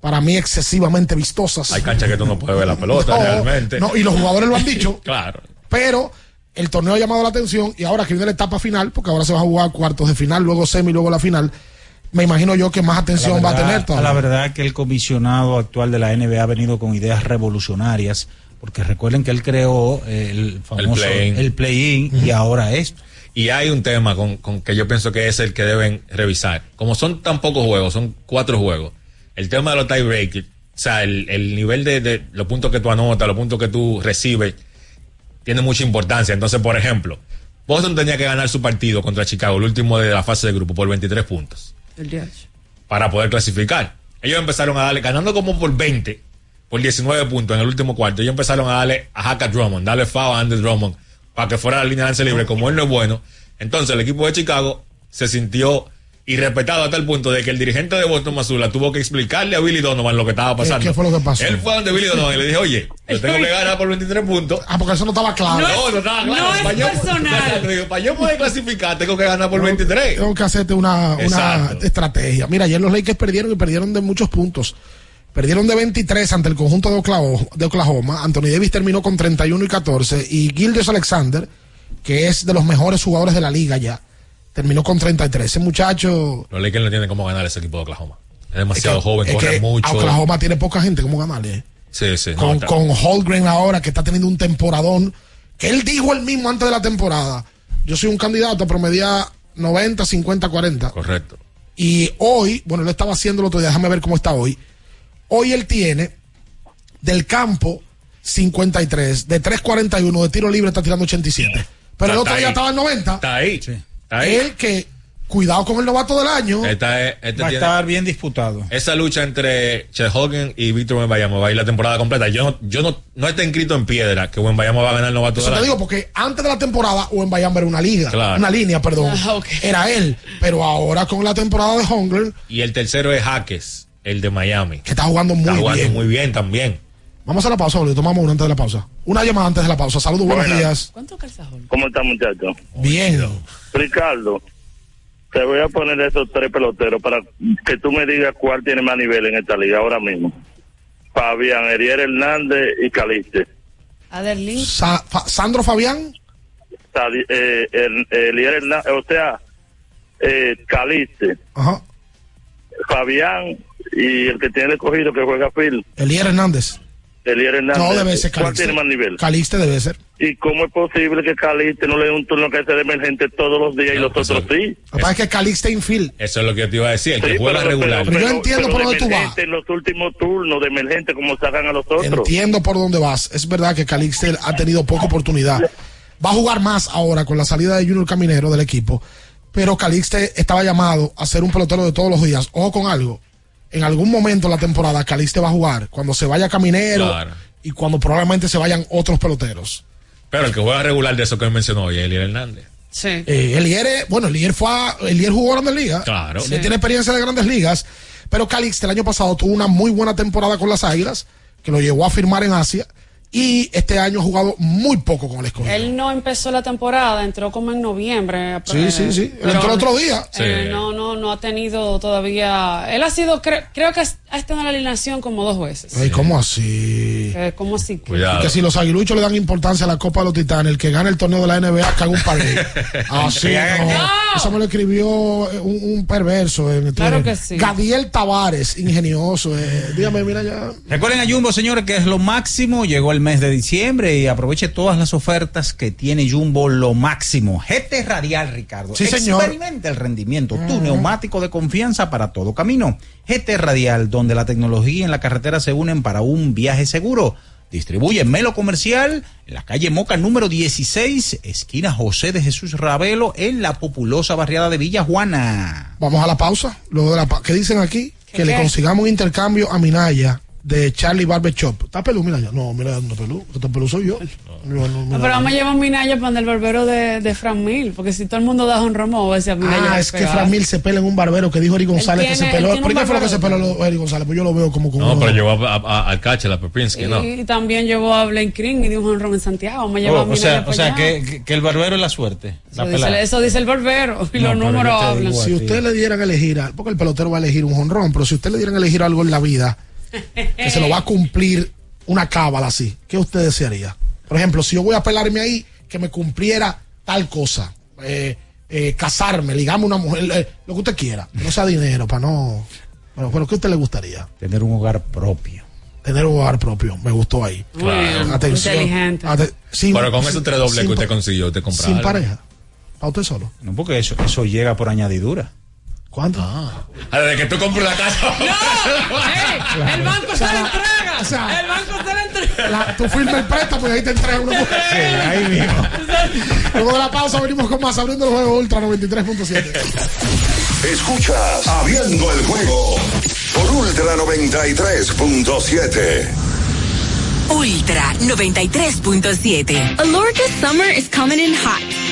Para mí, excesivamente vistosas. Hay canchas que tú no puedes ver la pelota No, realmente. no, y los jugadores lo han dicho. claro. Pero el torneo ha llamado la atención y ahora que viene la etapa final, porque ahora se va a jugar cuartos de final, luego semi, luego la final, me imagino yo que más atención va a tener todavía. La verdad que el comisionado actual de la NBA ha venido con ideas revolucionarias, porque recuerden que él creó eh, el famoso play-in. el play-in y ahora esto. Y hay un tema con, con que yo pienso que es el que deben revisar. Como son tan pocos juegos, son cuatro juegos, el tema de los tiebreakers, o sea, el, el nivel de, de los puntos que tú anotas, los puntos que tú recibes, tiene mucha importancia. Entonces, por ejemplo, Boston tenía que ganar su partido contra Chicago, el último de la fase de grupo, por 23 puntos, Para poder clasificar. Ellos empezaron a darle, ganando como por 20, por 19 puntos en el último cuarto, ellos empezaron a darle a Haka Drummond, darle foul a Andy Drummond, para que fuera la línea de lance libre, como él no es bueno. Entonces el equipo de Chicago se sintió irrespetado hasta el punto de que el dirigente de Boston Mazula tuvo que explicarle a Billy Donovan lo que estaba pasando. qué fue lo que pasó? Él fue donde Billy Donovan y le dijo, oye, yo tengo que ganar por 23 puntos. Ah, porque eso no estaba claro. No, no estaba claro. no es Para yo- personal. Digo, Para yo poder clasificar, tengo que ganar por 23. Tengo que hacerte una, una estrategia. Mira, ayer los Lakers perdieron y perdieron de muchos puntos. Perdieron de 23 ante el conjunto de Oklahoma. De Oklahoma. Anthony Davis terminó con 31 y 14. Y Gildes Alexander, que es de los mejores jugadores de la liga ya, terminó con 33. Ese muchacho. Los Lakers no tienen cómo ganar ese equipo de Oklahoma. Es demasiado joven, es corre que mucho. Oklahoma tiene poca gente. ¿Cómo ganarle? eh? Sí, sí. no, con, está- con Holgren ahora, que está teniendo un temporadón, que él dijo él mismo antes de la temporada, yo soy un candidato a promediar 90, 50, 40. Correcto. Y hoy, bueno, él estaba haciendo el otro día, déjame ver cómo está hoy. Hoy él tiene del campo 53, de 3.41, de tiro libre está tirando 87. Pero el otro día ahí. estaba en 90. Está ahí. Está ahí. Él que, cuidado con el novato del año. Esta es- este Va a tiene- estar bien disputado. esa lucha entre Chet Hogan y Víctor Wembanyama va a ir la temporada completa. Yo no, yo no, no está escrito en piedra que Wembanyama va a ganar el novato Eso del te año. digo porque antes de la temporada o en Bayamba era una liga, Claro. una línea, perdón. Ah, ok. Era él, pero ahora con la temporada de Holgren, Y el tercero es Jaques, el de Miami. que está jugando muy Está jugando bien. muy bien también. Vamos a la pausa, Oli, tomamos una antes de la pausa. Una llamada antes de la pausa. Saludos, buenos Buenas. días. ¿Cuánto calza Jorge? ¿Cómo está, muchacho? Bien. Ricardo, te voy a poner esos tres peloteros para que tú me digas cuál tiene más nivel en esta liga ahora mismo. Fabián, Erier Hernández y Caliste. Adelín. Sa- Fa- Sandro Fabián, Sadi- eh, el- Elier Hernández, o sea, eh, Caliste, ajá. Fabián y el que tiene el cogido que juega Phil, Elier Hernández. Elier Hernández. No debe ser ¿Cuál Calixte. tiene más nivel? Calixte debe ser. ¿Y cómo es posible que Caliste no le dé un turno que sea de emergente todos los días y los otros sí? Lo que pasa es que Calixte infield. Eso es lo que yo te iba a decir. El que juega pero- regular. Pero yo entiendo por de dónde tú vas. En los últimos turnos de emergente, como sacan a los otros. Entiendo por dónde vas. Es verdad que Calixte ha tenido poca oportunidad. Va a jugar más ahora con la salida de Junior Caminero del equipo. Pero Calixte estaba llamado a ser un pelotero de todos los días. Ojo con algo. En algún momento de la temporada, Calixte va a jugar. Cuando se vaya Caminero Claro. y cuando probablemente se vayan otros peloteros. Pero el que juega regular de eso que mencionó hoy es Eliel Hernández. Sí. Eh, Elier, es- bueno, Elier fue a, Elier jugó Grandes Ligas. Claro. Elier tiene experiencia de Grandes Ligas. Pero Calixte el año pasado tuvo una muy buena temporada con las Águilas, que lo llevó a firmar en Asia. Y este año ha jugado muy poco con el escogido. Él no empezó la temporada, entró como en noviembre. Sí, sí, sí. Él Pero, entró otro día. eh, Sí. no, no, no ha tenido todavía. Él ha sido, cre- creo que ha estado en la alineación como dos veces. Ay, ¿Cómo así? Eh, ¿Cómo así? que- Y que si los aguiluchos le dan importancia a la Copa de los Titanes, el que gana el torneo de la NBA caga un parlay. Así no. Eso me lo escribió eh, un, un perverso en el Claro que sí. Gadiel Tavares, ingenioso. eh. Dígame, mira ya. Recuerden a Jumbo, señores, que es lo máximo. Llegó el mes de diciembre y aproveche todas las ofertas que tiene Jumbo, lo máximo. GT Radial, Ricardo. Sí, señor. Experimenta el rendimiento. Tu neumático de confianza para todo camino. GT Radial, donde la tecnología y la carretera se unen para un viaje seguro. Distribuye en Melo Comercial, en la calle Moca número 16, esquina José de Jesús Ravelo, en la populosa barriada de Villa Juana. Vamos a la pausa. Luego de la pa- ¿Qué dicen aquí? Que le consigamos un intercambio a Minaya de Charlie Barber Shop. ¿Está pelú, Minaya? No, mira, no está pelú. Está pelú soy yo. No, no, pero vamos a llevar a Minaya para el barbero de, de Fran Mil, porque si todo el mundo da un romo, va a decir Minaya. Ah, es que. Fran Mil se pela en un barbero que dijo Eri González que se peló. ¿Por qué fue lo que se peló Eri González? Pues yo lo veo como con No, pero llevó a, a- a la Pepinski, ¿no? Y también llevó a Blaine Green y dio un honrón en Santiago. Vamos a llevar a Oh, o sea, para o sea allá. que, el barbero es la suerte. La eso, dice, pelada. eso dice el barbero y No, los pero números hablan. Si usted le dieran a elegir, porque el pelotero va a elegir un jonrón, pero si usted le dieran a elegir algo en la vida que se lo va a cumplir una cábala así, ¿qué usted desearía? Por ejemplo, si yo voy a pelarme ahí, que me cumpliera tal cosa, eh, eh, casarme, ligarme a una mujer, eh, lo que usted quiera, no sea dinero, para no. Pero, pero ¿qué a usted le gustaría? Tener un hogar propio. Tener un hogar propio, me gustó ahí. Bien, Atención. inteligente. Ate- sin- Pero con esos tres dobles que usted consiguió, usted compró Sin algo. pareja. ¿Para usted solo? No, porque eso, eso llega por añadidura. ¿Cuánto? Ah, Desde que tú compras la casa. ¡Ey! El banco se la entrega. o sea, el banco se la entrega. La- tú firmas el préstamo y ahí te entrega una mujer. ahí mismo. Luego de la pausa venimos con más abriendo el juego Ultra 93.7. Escuchas Abriendo el juego por Ultra 93.7. Ultra 93.7. Alorca's summer is coming in hot,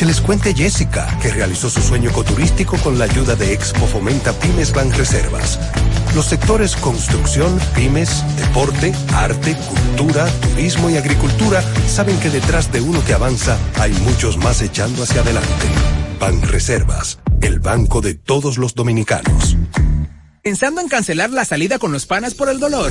Que les cuente Jessica, que realizó su sueño ecoturístico con la ayuda de Expo Fomenta Pymes Ban Reservas. Los sectores construcción, pymes, deporte, arte, cultura, turismo y agricultura saben que detrás de uno que avanza hay muchos más echando hacia adelante. Ban Reservas, el banco de todos los dominicanos. ¿Pensando en cancelar la salida con los panas por el dolor?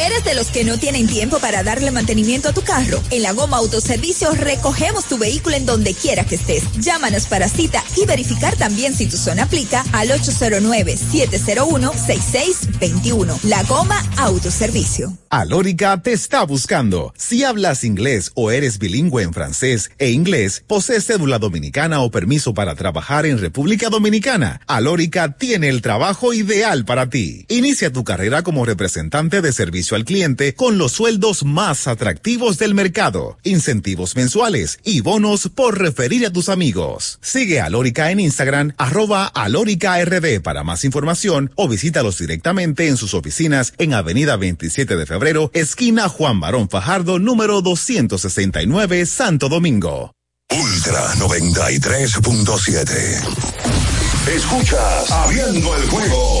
¿Eres de los que no tienen tiempo para darle mantenimiento a tu carro? En la Goma Autoservicio recogemos tu vehículo en donde quiera que estés. Llámanos para cita y verificar también si tu zona aplica al 809-701-6621. La Goma Autoservicio. Alórica te está buscando. Si hablas inglés o eres bilingüe en francés e inglés, posees cédula dominicana o permiso para trabajar en República Dominicana, Alórica tiene el trabajo ideal para ti. Inicia tu carrera como representante de servicio al cliente con los sueldos más atractivos del mercado, incentivos mensuales y bonos por referir a tus amigos. Sigue a Alórica en Instagram, arroba alórica.rd para más información o visítalos directamente en sus oficinas en Avenida 27 de Febrero, esquina Juan Barón Fajardo, número 269, Santo Domingo. Ultra 93.7. Escuchas Abriendo el juego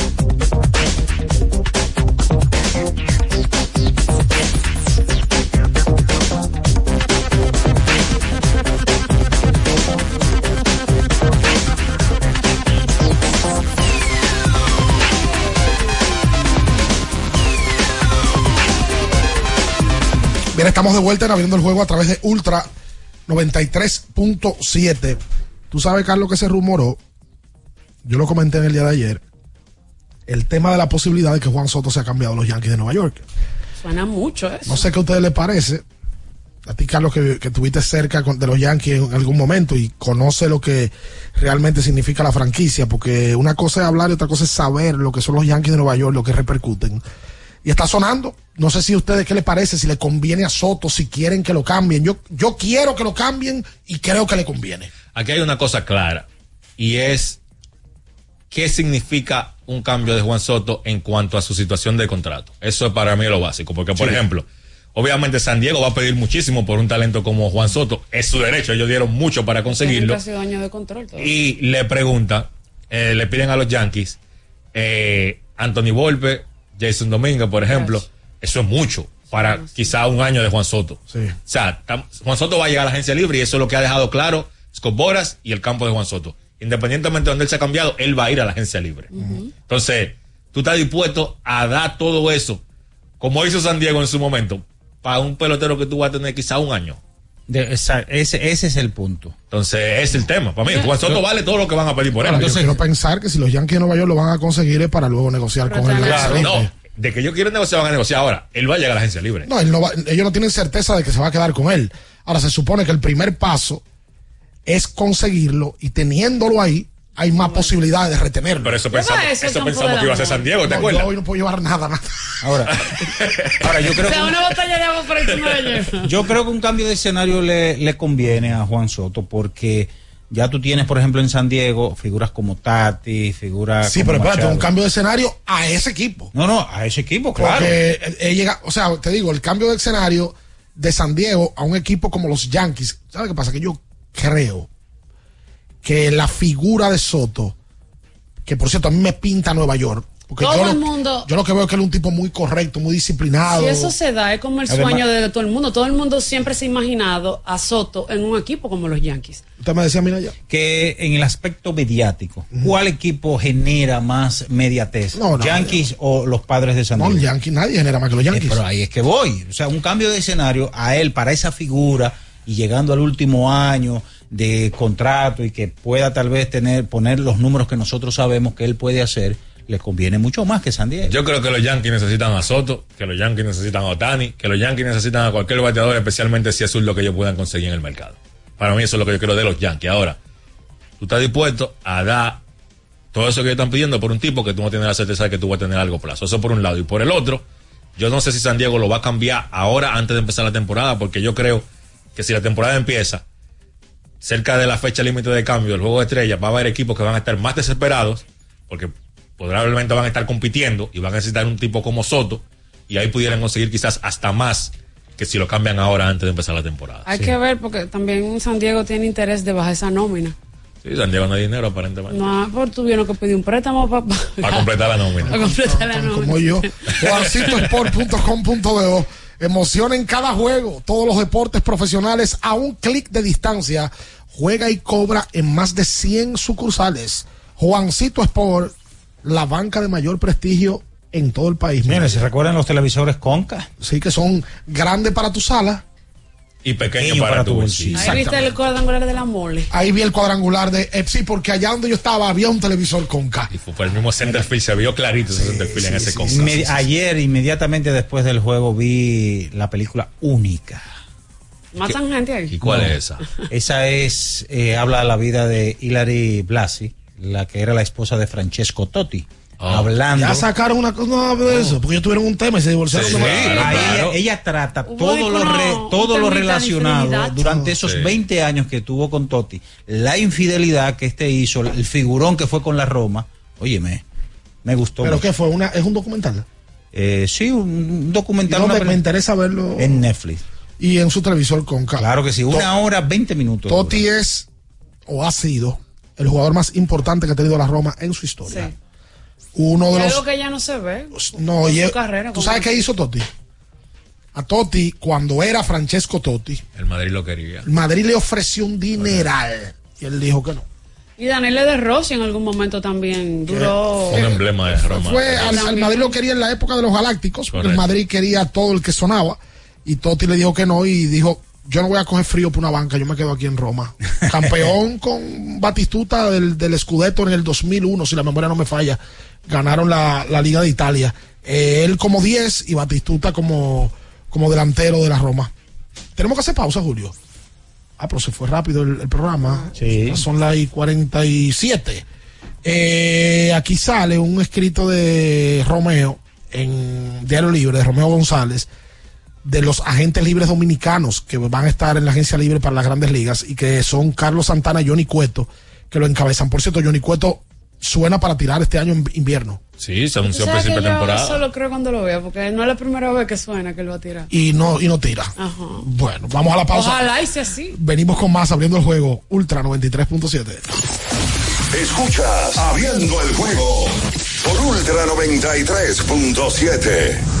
Bien, estamos de vuelta en abriendo el juego a través de Ultra 93.7. Tú sabes, Carlos, que se rumoró, yo lo comenté en el día de ayer, el tema de la posibilidad de que Juan Soto se ha cambiado a los Yankees de Nueva York. Suena mucho eso. No sé qué a ustedes les parece. A ti, Carlos, que, que estuviste cerca de los Yankees en algún momento y conoce lo que realmente significa la franquicia, porque una cosa es hablar y otra cosa es saber lo que son los Yankees de Nueva York, lo que repercuten. Y está sonando. No sé si a ustedes qué les parece, si le conviene a Soto, si quieren que lo cambien. Yo, yo quiero que lo cambien y creo que le conviene. Aquí hay una cosa clara y es qué significa un cambio de Juan Soto en cuanto a su situación de contrato. Eso es para mí lo básico, porque por Sí. ejemplo, obviamente San Diego va a pedir muchísimo por un talento como Juan Soto, es su derecho, ellos dieron mucho para conseguirlo Casi dos años de control. todo. y le preguntan, eh, le piden a los Yankees, eh, Anthony Volpe, Jason Dominguez, por ejemplo, eso es mucho para quizá un año de Juan Soto. O sea, tam- Juan Soto va a llegar a la agencia libre y eso es lo que ha dejado claro Scott Boras y el campo de Juan Soto. Independientemente de donde él se ha cambiado, él va a ir a la agencia libre. Entonces, tú estás dispuesto a dar todo eso, como hizo San Diego en su momento, para un pelotero que tú vas a tener quizá un año. De- esa- ese, ese es el punto. Entonces, ese es el tema. Para mí, Juan Soto vale todo lo que van a pedir por él. Yo quiero pensar que si los Yankees de Nueva York lo van a conseguir es para luego negociar con él. Claro, no, de que ellos quieren negociar, van a negociar ahora. Él va a llegar a la agencia libre. No, él no va- ellos no tienen certeza de que se va a quedar con él. Ahora se supone que el primer paso es conseguirlo y teniéndolo ahí hay más posibilidades de retenerlo. Pero eso pensamos, eso pensamos que iba a ser. San Diego, ¿te No, acuerdas? Yo hoy no puedo llevar nada, nada. Ahora, ahora yo creo O sea, que una botella de agua por encima de. Yo creo que un cambio de escenario le, le conviene a Juan Soto porque ya tú tienes, por ejemplo, en San Diego figuras como Tati, figuras Sí, como pero espérate, Machado. un cambio de escenario a ese equipo. No, no, a ese equipo, claro. Porque él- él llega, o sea, te digo, el cambio de escenario de San Diego a un equipo como los Yankees. ¿Sabes qué pasa? Que yo creo que la figura de Soto, que por cierto a mí me pinta Nueva York, Porque Todo yo, el lo, mundo- yo lo que veo es que él es un tipo muy correcto, muy disciplinado. Si eso se da, es como el Además- sueño de todo el mundo. Todo el mundo siempre se ha imaginado a Soto en un equipo como los Yankees. Usted me decía, mira ya. Que en el aspecto mediático, ¿cuál equipo genera más mediatez? No, no, ¿Yankees o los padres de San No, Diego? el Yankee, nadie genera más que los Yankees. Eh, pero ahí es que voy. O sea, un cambio de escenario a él para esa figura y llegando al último año de contrato y que pueda tal vez tener poner los números que nosotros sabemos que él puede hacer, le conviene mucho más que San Diego. Yo creo que los Yankees necesitan a Soto, que los Yankees necesitan a Otani, que los Yankees necesitan a cualquier bateador, especialmente si eso es lo que ellos puedan conseguir en el mercado. Para mí eso es lo que yo creo de los Yankees. Ahora, tú estás dispuesto a dar todo eso que ellos están pidiendo por un tipo que tú no tienes la certeza de que tú vas a tener a largo plazo. Eso por un lado. Y por el otro, yo no sé si San Diego lo va a cambiar ahora antes de empezar la temporada, porque yo creo que si la temporada empieza cerca de la fecha límite de cambio del juego de estrellas, va a haber equipos que van a estar más desesperados, porque probablemente van a estar compitiendo y van a necesitar un tipo como Soto, y ahí pudieran conseguir quizás hasta más que si lo cambian ahora antes de empezar la temporada. Hay que ver porque también San Diego tiene interés de bajar esa nómina. Sí, San Diego no hay dinero aparentemente. No, por tuvieron que pedir un préstamo para, Para completar la nómina. para completar la nómina. como yo. Juancitosport.com.do. Emoción en cada juego. Todos los deportes profesionales a un clic de distancia. Juega y cobra en más de 100 sucursales. Juancito Sport, la banca de mayor prestigio en todo el país. Mira, ¿se recuerdan los televisores Conca? Sí, que son grandes para tu sala. Y pequeño, Pequeño para, para tu bolsillo. Ahí viste el cuadrangular de la mole. Ahí vi el cuadrangular de Epsi porque allá donde yo estaba había un televisor con K. Y fue por el mismo centerfield, se vio clarito ese centerfield en ese conca. Inmedi- Ayer, inmediatamente después del juego, vi la película Única. Matan gente ahí. ¿Y cuál No. es esa? Esa es, eh, habla de la vida de Hilary Blasi, la que era la esposa de Francesco Totti. Hablando. Ya sacaron una cosa de eso, porque ellos tuvieron un tema y se divorciaron Sí, de ahí manera- ella, ella trata todo lo, re- todo lo relacionado durante esos Sí. 20 años que tuvo con Totti, la infidelidad que este hizo, el figurón que fue con la Roma, óyeme, me gustó Pero mucho. que fue una, es un documental. Eh, sí, un ¿Y documental dónde una me interesa verlo? en Netflix. Y en su televisor con K. Claro que sí, una To- hora, 20 minutos. Totti es o ha sido el jugador más importante que ha tenido la Roma en su historia. Sí. Uno de algo los que ya no se ve. no, en y su carrera, ¿Tú sabes qué hizo Totti? A Totti, cuando era Francesco Totti, El Madrid lo quería. el Madrid le ofreció un dineral. Y él dijo que no. Y Daniel de Rossi en algún momento también duró. Fue un emblema de Roma. Fue, al, al Madrid lo quería en la época de los Galácticos, porque el. Madrid quería todo el que sonaba. Y Totti le dijo que no y dijo, yo no voy a coger frío por una banca, yo me quedo aquí en Roma. Campeón con Batistuta del, del Scudetto en el 2001, si la memoria no me falla. Ganaron la, la Liga de Italia. Eh, él como 10 y Batistuta como, como delantero de la Roma. Tenemos que hacer pausa, Julio. Ah, pero se fue rápido el, el programa. Sí. Son las y 47. Eh, aquí sale un escrito de Romeo en Diario Libre, de Romeo González, de los agentes libres dominicanos que van a estar en la agencia libre para las grandes ligas y que son Carlos Santana y Johnny Cueto, que lo encabezan. Por cierto, Johnny Cueto suena para tirar este año en invierno. Sí, se ¿Tú anunció a principio de yo temporada. Solo creo cuando lo vea, porque no es la primera vez que suena que él va a tirar. Y no, y no tira. Ajá. Bueno, vamos a la pausa. Ojalá y sea así. Venimos con más abriendo el juego Ultra 93.7. Escuchas Abriendo el juego por Ultra 93.7.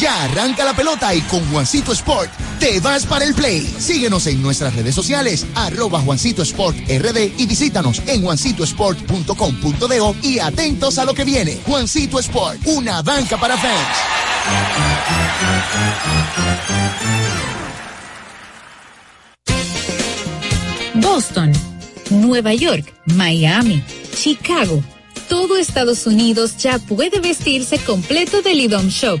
Ya arranca la pelota y con Juancito Sport te vas para el play. Síguenos en nuestras redes sociales, arroba Juancito Sport RD y visítanos en juancitosport.com.de y atentos a lo que viene. Juancito Sport, una banca para fans. Boston, Nueva York, Miami, Chicago. Todo Estados Unidos ya puede vestirse completo del IDOM Shop.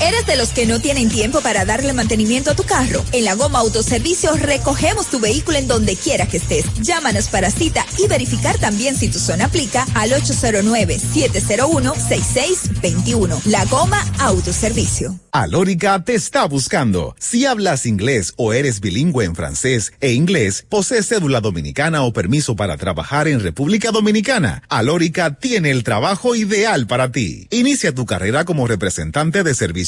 ¿Eres de los que no tienen tiempo para darle mantenimiento a tu carro? En la Goma Autoservicio recogemos tu vehículo en donde quiera que estés. Llámanos para cita y verificar también si tu zona aplica al 809-701-6621. La Goma Autoservicio. Alórica te está buscando. Si hablas inglés o eres bilingüe en francés e inglés, posees cédula dominicana o permiso para trabajar en República Dominicana, Alórica tiene el trabajo ideal para ti. Inicia tu carrera como representante de servicio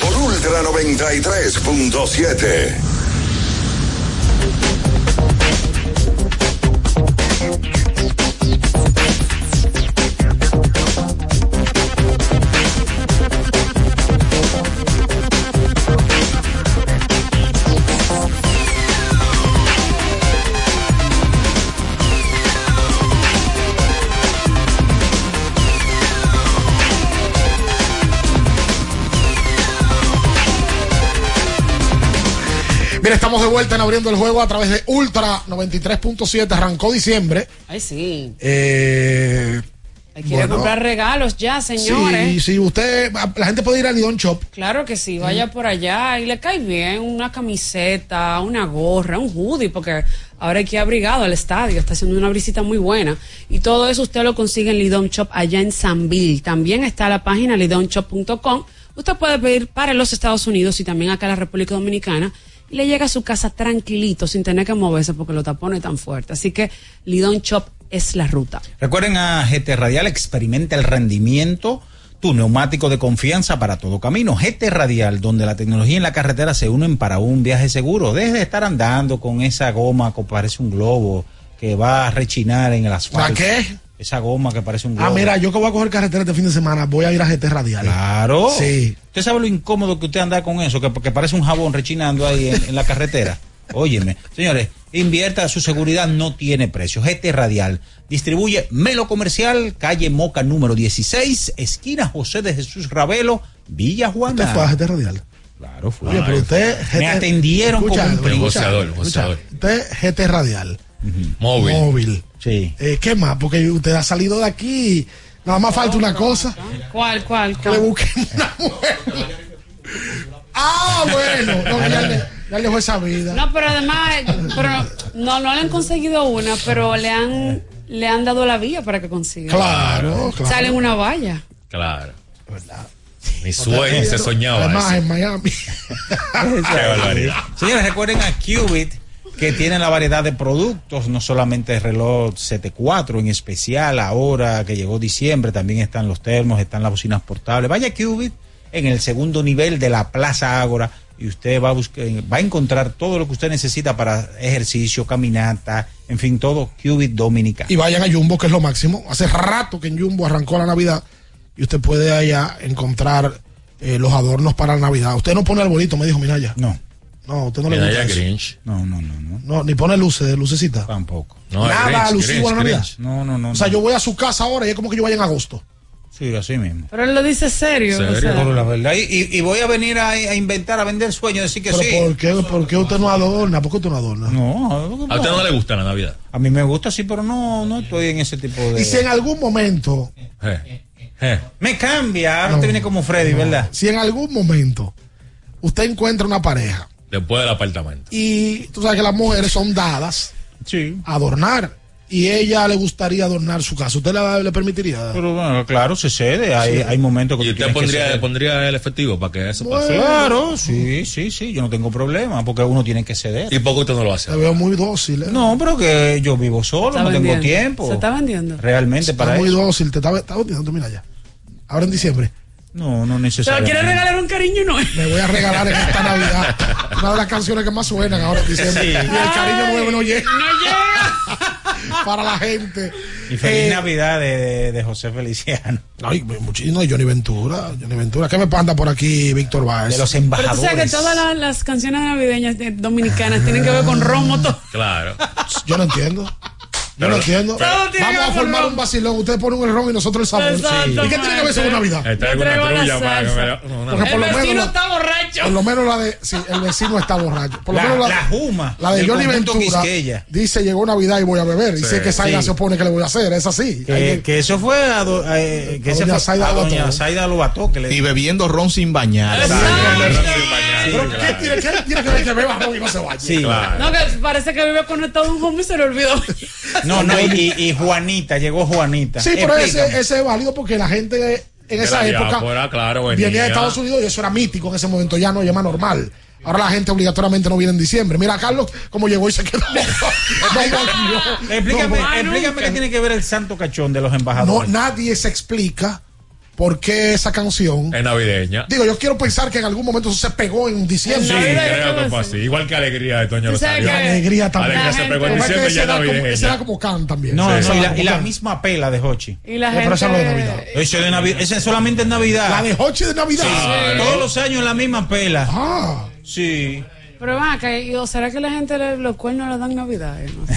por Ultra 93.7. Mira, estamos de vuelta en abriendo el juego a través de Ultra 93.7. Arrancó diciembre. Ay, sí. Eh, a bueno. comprar regalos ya, señores. Sí, sí, usted, la gente puede ir al Lidón Shop. Claro que sí, vaya por allá y le cae bien una camiseta, una gorra, un hoodie, porque ahora hay que ir abrigado al estadio, está haciendo una visita muy buena. Y todo eso usted lo consigue en Lidon Shop allá en Sanville. También está la página lidonshop.com. Usted puede pedir para los Estados Unidos y también acá en la República Dominicana. Y le llega a su casa tranquilito, sin tener que moverse porque los tapones tan fuertes. Así que Lidon Shop es la ruta. Recuerden a GT Radial, experimenta el rendimiento, tu neumático de confianza para todo camino. GT Radial, donde la tecnología y la carretera se unen para un viaje seguro. Deje de estar andando con esa goma que parece un globo que va a rechinar en el asfalto. ¿La qué? Esa goma que parece un globo. Ah, mira, yo que voy a coger carretera este fin de semana, voy a ir a GT Radial. Claro. Sí. ¿Usted sabe lo incómodo que usted anda con eso? Que, que parece un jabón rechinando ahí en, en la carretera. Óyeme. Señores, invierta, su seguridad no tiene precio. GT Radial distribuye Melo Comercial, calle Moca número 16, esquina José de Jesús Ravelo, Villa Juana. ¿Usted fue a GT Radial? Claro, fue. Oye, pero usted... Me GT atendieron Escucha, como un negociador. Usted GT Radial. Móvil. Móvil. Sí. Eh, ¿Qué más? Porque usted ha salido de aquí. Nada más falta una cosa. ¿Cuál, cuál, Que le busquen una mujer. Ah, bueno. No, ya, le, ya le dejó esa vida. No, pero además, pero no, no le han conseguido una, pero le han, le han dado la vía para que consiga. Claro, claro. Sale en una valla. Claro. Mi sueño se soñaba. Además, eso. en Miami. Qué barbaridad. Señores, recuerden a Qubit que tiene la variedad de productos, no solamente el reloj 74 en especial, ahora que llegó diciembre, también están los termos, están las bocinas portables. Vaya a Qubit en el segundo nivel de la Plaza Ágora y usted va a buscar, va a encontrar todo lo que usted necesita para ejercicio, caminata, en fin, todo Qubit Dominicano. Y vayan a Jumbo, que es lo máximo. Hace rato que en Jumbo arrancó la Navidad y usted puede allá encontrar eh, los adornos para la Navidad. Usted no pone arbolito, me dijo Minaya. No. No, usted no le gusta eso. Grinch. No, no, no, no. No, ni pone luces, lucecita. Tampoco. No, Nada Grinch, alusivo a la Navidad. Grinch. No, no, no. O sea, no. yo voy a su casa ahora y es como que yo vaya en agosto. Sí, así mismo. Pero él lo dice serio. o ¿Serio? sea. Por la verdad. Y, y- y voy a venir a, a inventar, a vender sueños, decir que Pero sí. ¿por qué, ¿por qué usted no adorna? ¿Por qué usted no adorna? No, A usted no le gusta la Navidad. A mí me gusta, sí, pero no, no estoy en ese tipo de. Y si en algún momento, Eh, eh. Me cambia, ahora No. te viene como Freddy, ¿verdad? si en algún momento usted encuentra una pareja Después del apartamento. y tú sabes que las mujeres son dadas Sí. a adornar y ella le gustaría adornar su casa, ¿usted la- le permitiría? Pero bueno, claro, se cede. Hay, hay momentos que ¿Y usted tienes que pondría, pondría el efectivo para que eso pase? Claro, sí, sí, sí, yo no tengo problema porque uno tiene que ceder. ¿Y qué usted no lo hace? Te veo muy dócil. ¿eh? No, pero que yo vivo solo, Está no tengo tiempo. Se está vendiendo. Realmente Está para muy eso. dócil, te está, está vendiendo, mira ya. Ahora en diciembre. No, no ¿Se lo necesariamente. quiere regalar un cariño no? Me voy a regalar en esta Navidad una de las canciones que más suenan ahora en diciembre. Sí. Y el cariño nuevo no llega No llega. para la gente. Y feliz Eh, Navidad de, de- de José Feliciano. Ay, muchísimo. Y Johnny Ventura. Johnny Ventura. ¿Qué me panda por aquí, Víctor Báez? De los Pero tú embajadores. sabes que todas las, las canciones navideñas de- dominicanas tienen que ver con romo. todo. Claro. Yo no entiendo. Yo Pero- no entiendo. Vamos a con formar ron. un vacilón. Ustedes ponen un ron y nosotros el sabor. ¿Y qué tiene que ver eso con Navidad? Está trulla me- una- Porque por El lo menos vecino está borracho. Por lo menos la de. Sí, el vecino está borracho. Por lo La- menos la Juma, La de Johnny Ventura. Quisqueya. Dice: Llegó Navidad y voy a beber. Y sé que Zaida sí. se opone que le voy a hacer. Es así. Que, eso fue a, do- eh, que A ese doña fue Zaida Lobató. Zaida Lobató que le Y bebiendo ron sin bañar. Pero, ¿qué tiene, qué tiene que ver que beba ron y no se vaya? Sí. Claro. No, que parece que vive conectado un home y se le olvidó. No, no, y, y Juanita, llegó Juanita. Sí, pero ese, ese es válido porque la gente en De esa época claro, venía. de Estados Unidos y eso era mítico en ese momento, ya no, ya más normal. Ahora la gente obligatoriamente no viene en diciembre. Mira, Carlos, como llegó y se quedó. No. Explícame, No, explícame qué tiene que ver el santo cachón de los no, embajadores. nadie se explica por qué esa canción. Es navideña. Digo, yo quiero pensar que en algún momento eso se pegó en Sí, diciembre. Navidad, creo ¿qué que fue así. Igual que Alegría de Toño ¿Tú sabes Rosario. Alegría también. Alegría se pegó en gente- es diciembre ya era como- ese era navideña. como can también. No, Sí, no, y la, y misma pela de Hochi. Y la No, pero es de gente. Navidad. Eso de Navidad, ese solamente en Navidad. La de Hoche de Navidad. Claro. Todos los años la misma pela. Ah. Sí. Pero va, que, ¿o será que la gente le- los cuernos le dan navidad? No sé.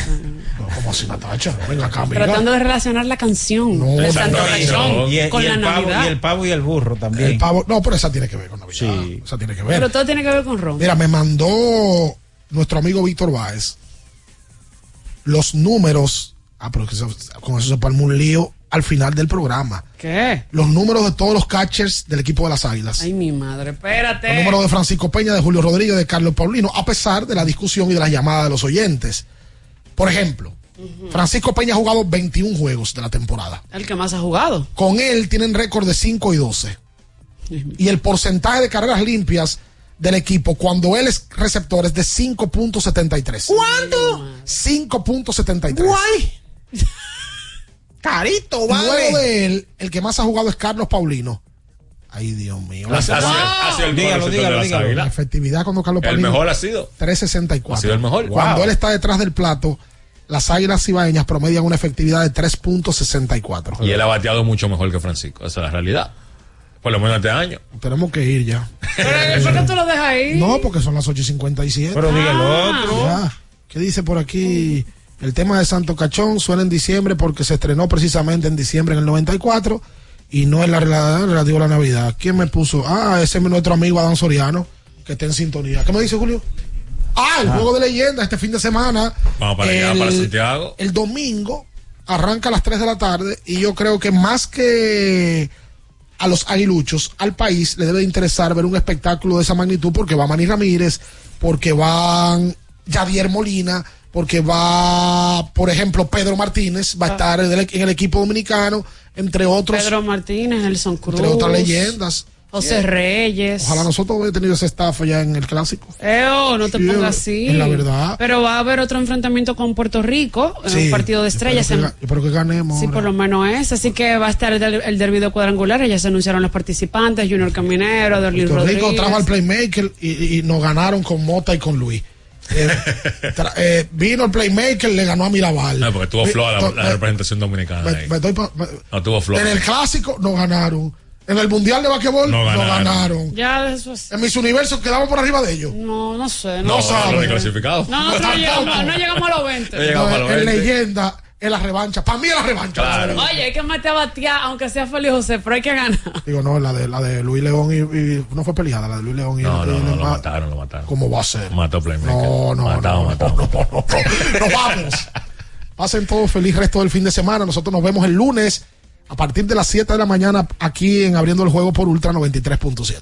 No, como así, Natacha. Venga acá, amiga. Tratando de relacionar la canción No, no, Cachón Y, el- con y la el pavo, Navidad. y el pavo y el burro también. El pavo. No, pero esa tiene que ver con Navidad. Sí. Esa tiene que ver. Pero todo tiene que ver con ron. Mira, me mandó nuestro amigo Víctor Báez los números. Ah, pero con eso se palma un lío al final del programa. ¿Qué? Los números de todos los catchers del equipo de las Águilas. Ay, mi madre, espérate. Los números de Francisco Peña, de Julio Rodríguez, de Carlos Paulino, a pesar de la discusión y de las llamadas de los oyentes. Por ejemplo, Francisco Peña ha jugado 21 juegos de la temporada. El que más ha jugado. Con él tienen récord de 5 y 12. Y el porcentaje de carreras limpias del equipo cuando él es receptor es de 5.73. ¿Cuánto? 5.73. Guay. Carito, Luego de él, el que más ha jugado es Carlos Paulino. Ay, Dios mío. La, Ha sido- ha sido el Dígalo, dígalo, dígalo. Águilas. efectividad cuando Carlos El Paulino. mejor ha sido. 364. Ha sido el mejor. Cuando Wow. él está detrás del plato, las águilas cibaeñas promedian una efectividad de 3.64. Y él ha bateado mucho mejor que Francisco. Esa es la realidad. Por lo menos este año. Tenemos que ir ya. Pero, ¿Por qué tú lo dejas ahí? No, porque son las 8 y 57. Pero diga el Ah. otro. Ya. ¿Qué dice por aquí? El tema de Santo Cachón suena en diciembre porque se estrenó precisamente en diciembre en el 94 y no es la rela- relativo a la Navidad. ¿Quién me puso? Ah, ese es nuestro amigo Adán Soriano, que está en sintonía. ¿Qué me dice Julio? Ah, el juego de leyenda este fin de semana. Vamos para allá, para Santiago. El domingo arranca a las 3 de la tarde y yo creo que más que a los aguiluchos, al país le debe de interesar ver un espectáculo de esa magnitud porque va Manny Ramírez, porque van Javier Molina, porque va, por ejemplo, Pedro Martínez, va a estar en el, en el equipo dominicano, entre otros, Pedro Martínez, Nelson Cruz. entre otras leyendas. José Reyes. Ojalá nosotros hubiéramos tenido ese staff ya en el clásico. Oh, no te Sí, pongas así. es la verdad. Pero va a haber otro enfrentamiento con Puerto Rico, en Sí, un partido de yo espero estrellas. que yo espero que ganemos. Sí, ahora. por lo menos es. Así que va a estar el, el derbi de cuadrangular. Ya se anunciaron los participantes: Junior Caminero, Derlin Puerto Rodríguez. Rico trajo al playmaker y, y- y nos ganaron con Mota y con Luis. Eh, eh, vino el playmaker, le ganó a Mirabal. No, porque tuvo floja la, no, la me- representación dominicana. me- estoy pa- me- no tuvo floja. en el clásico nos ganaron. En el mundial de basquetbol No no ganaron. Ya eso es. En mis universos quedamos por arriba de ellos. No, no sé. No No, sabe. No, no, no llegamos, no llegamos a los 20. No llegamos a los en 20. leyenda, en la revancha. Para mí es la revancha. Claro. Oye, hay que meter a batear, aunque sea Félix José, pero hay que ganar. Digo, no, la de, la de Luis León y, y- No fue peleada, la de Luis León y. No, no, y- no, lo Ma- mataron, lo mataron. ¿Cómo va a ser? Mató Playmaker. No, no, Matado, no, matado. no, no, no, no. Nos vamos. Pasen todos feliz resto del fin de semana. Nosotros nos vemos el lunes a partir de las 7 de la mañana aquí en Abriendo el Juego por Ultra 93.7.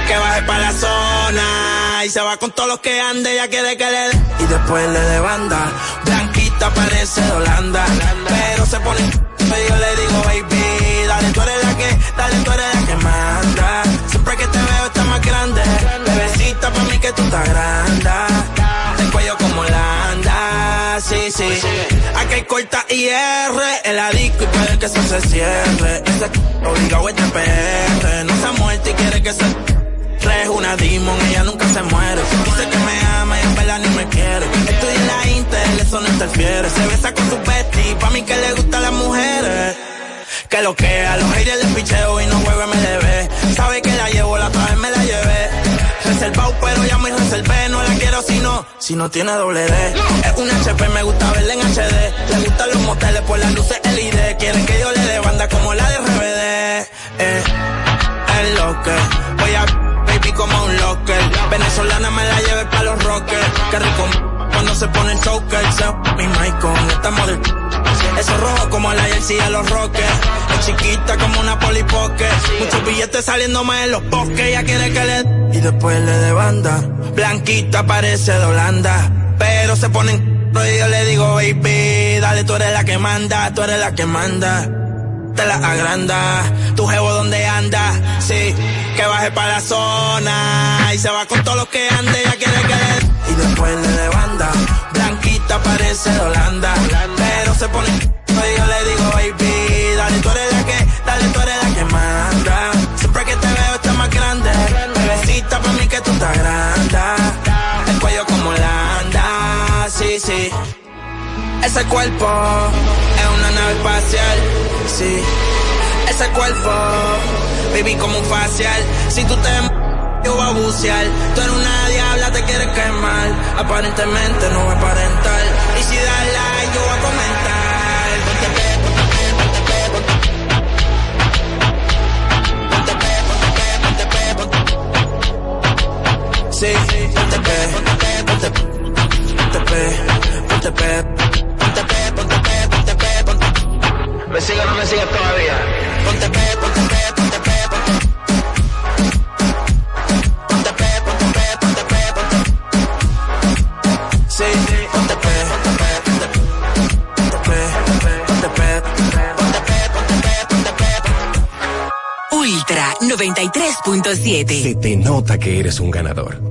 que baje para la zona. Y se va con todos los que ande, ya quiere que le dé. Y después le de banda. Blanquita parece de Holanda. Pero se pone. y yo le digo, baby, dale, tú eres la que, dale, tú eres la que manda. Siempre que te veo está más grande. Bebecita para mí que tú estás grande. El sí, sí. Aquí hay corta IR en la disco y puede que eso se cierre. Ese obligado es de PR. No se ha muerto y quiere que se es una demon, ella nunca se muere. Dice que me ama y en verdad ni me quiere. Estoy en la Intel, eso no interfiere. Se besa con su bestie, pa' mí que le gustan las mujeres. Que lo que a los haters les picheo y no juego MLB. Sabe que la llevo, la otra vez me la llevé. Reservado, pero ya me reservé. No la quiero si no, si no tiene doble D. Es un HP, me gusta verla en HD. Le gustan los moteles por las luces LED. Quieren que yo le dé banda como la de RBD. Eh, es lo que voy a como un locker. Venezolana me la lleve pa' los rockers. Qué rico cuando se pone el choker. Mi Michael, estamos de eso rojo como la jersey de los rockers. Es chiquita como una polipoque. Muchos billetes saliendo más en los bosques. Ella quiere que le. Y después le de banda. Blanquita parece de Holanda. Pero se ponen. Y yo le digo, baby, dale, tú eres la que manda. Tú eres la que manda. Te la agranda. Tu jevo donde anda. Sí, que baje para la zona. Y se va con todos los que ande. Ella quiere que. Y después le de banda. Blanquita parece de Holanda. Pero se pone. Y yo le digo, baby, dale, tú eres la que, dale, tú eres la que manda. Siempre que te veo está más grande. Bebecita para mí que tú estás grande. El cuello como Holanda, sí, sí. Ese cuerpo es una nave espacial, así. Ese cuerpo, viví como un facial. Si tú te yo voy a bucear. Tú eres una diabla, te quieres quemar. Aparentemente no voy a aparentar. Y si das like, yo voy a comentar. Ponte pe, ponte pe, ponte pe, ponte Ponte pe, ponte pe, ponte pe, ponte pe, ponte pe, ponte pe, ponte pe, ponte pe, ponte pe, ponte ¿Me sigue o no me sigue todavía? Ponte pe, ponte pe, ponte pe, ponte Ponte pe, ponte pe, ponte pe, ponte Sí, ponte pe, ponte pe, ponte Ponte pe, ponte pe, ponte pe, ponte pe, ponte pe, ponte Ultra 93.7. Se te nota que eres un ganador.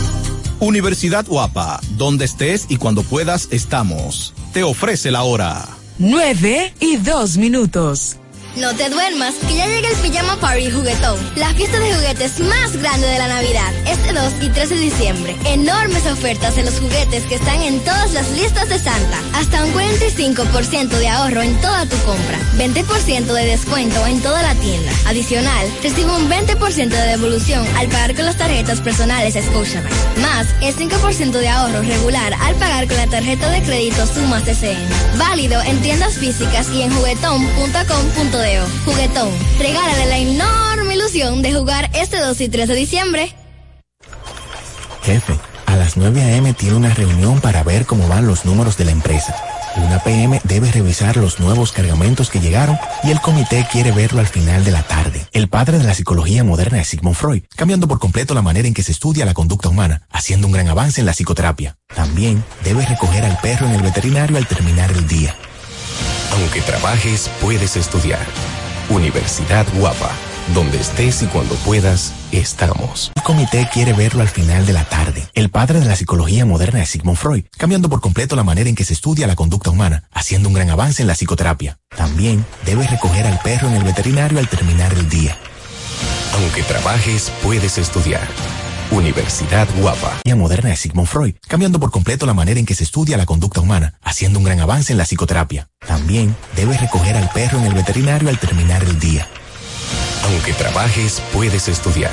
Universidad Guapa, donde estés y cuando puedas estamos. Te ofrece la hora. 9 y 2 minutos. No te duermas, que ya llega el Pijama Party Juguetón, la fiesta de juguetes más grande de la Navidad, este 2 y 3 de diciembre. Enormes ofertas en los juguetes que están en todas las listas de Santa. Hasta un 45% de ahorro en toda tu compra. 20% de descuento en toda la tienda. Adicional, recibe un 20% de devolución al pagar con las tarjetas personales Scotiabank. Más, el 5% de ahorro regular al pagar con la tarjeta de crédito Sumas SN. Válido en tiendas físicas y en juguetón.com.de. Juguetón, regálale la enorme ilusión de jugar este 2 y 3 de diciembre. Jefe, a las 9 a.m. tiene una reunión para ver cómo van los números de la empresa. Una PM debe revisar los nuevos cargamentos que llegaron y el comité quiere verlo al final de la tarde. El padre de la psicología moderna es Sigmund Freud, cambiando por completo la manera en que se estudia la conducta humana, haciendo un gran avance en la psicoterapia. También debe recoger al perro en el veterinario al terminar el día. Aunque trabajes, puedes estudiar. Universidad Guapa, donde estés y cuando puedas, estamos. El comité quiere verlo al final de la tarde. El padre de la psicología moderna es Sigmund Freud, cambiando por completo la manera en que se estudia la conducta humana, haciendo un gran avance en la psicoterapia. También debe recoger al perro en el veterinario al terminar el día. Aunque trabajes, puedes estudiar. Universidad Guapa. La moderna es Sigmund Freud, cambiando por completo la manera en que se estudia la conducta humana, haciendo un gran avance en la psicoterapia. También debe recoger al perro en el veterinario al terminar el día. Aunque trabajes, puedes estudiar.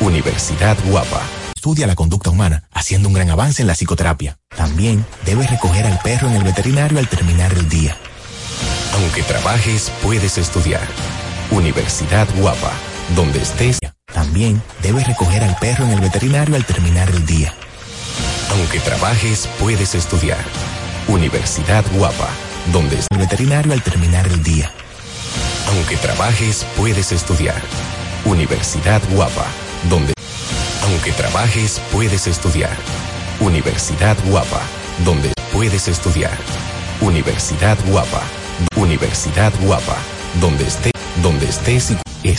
Universidad Guapa. Estudia la conducta humana, haciendo un gran avance en la psicoterapia. También debe recoger al perro en el veterinario al terminar el día. Aunque trabajes, puedes estudiar. Universidad Guapa, donde estés. También debe recoger al perro en el veterinario al terminar el día. Aunque trabajes, puedes estudiar. Universidad Guapa, donde estés. El veterinario al terminar el día. Aunque trabajes, puedes estudiar. Universidad Guapa, donde... Aunque trabajes, puedes estudiar. Universidad Guapa, donde puedes estudiar. Universidad Guapa, Universidad Guapa, donde estés, donde estés y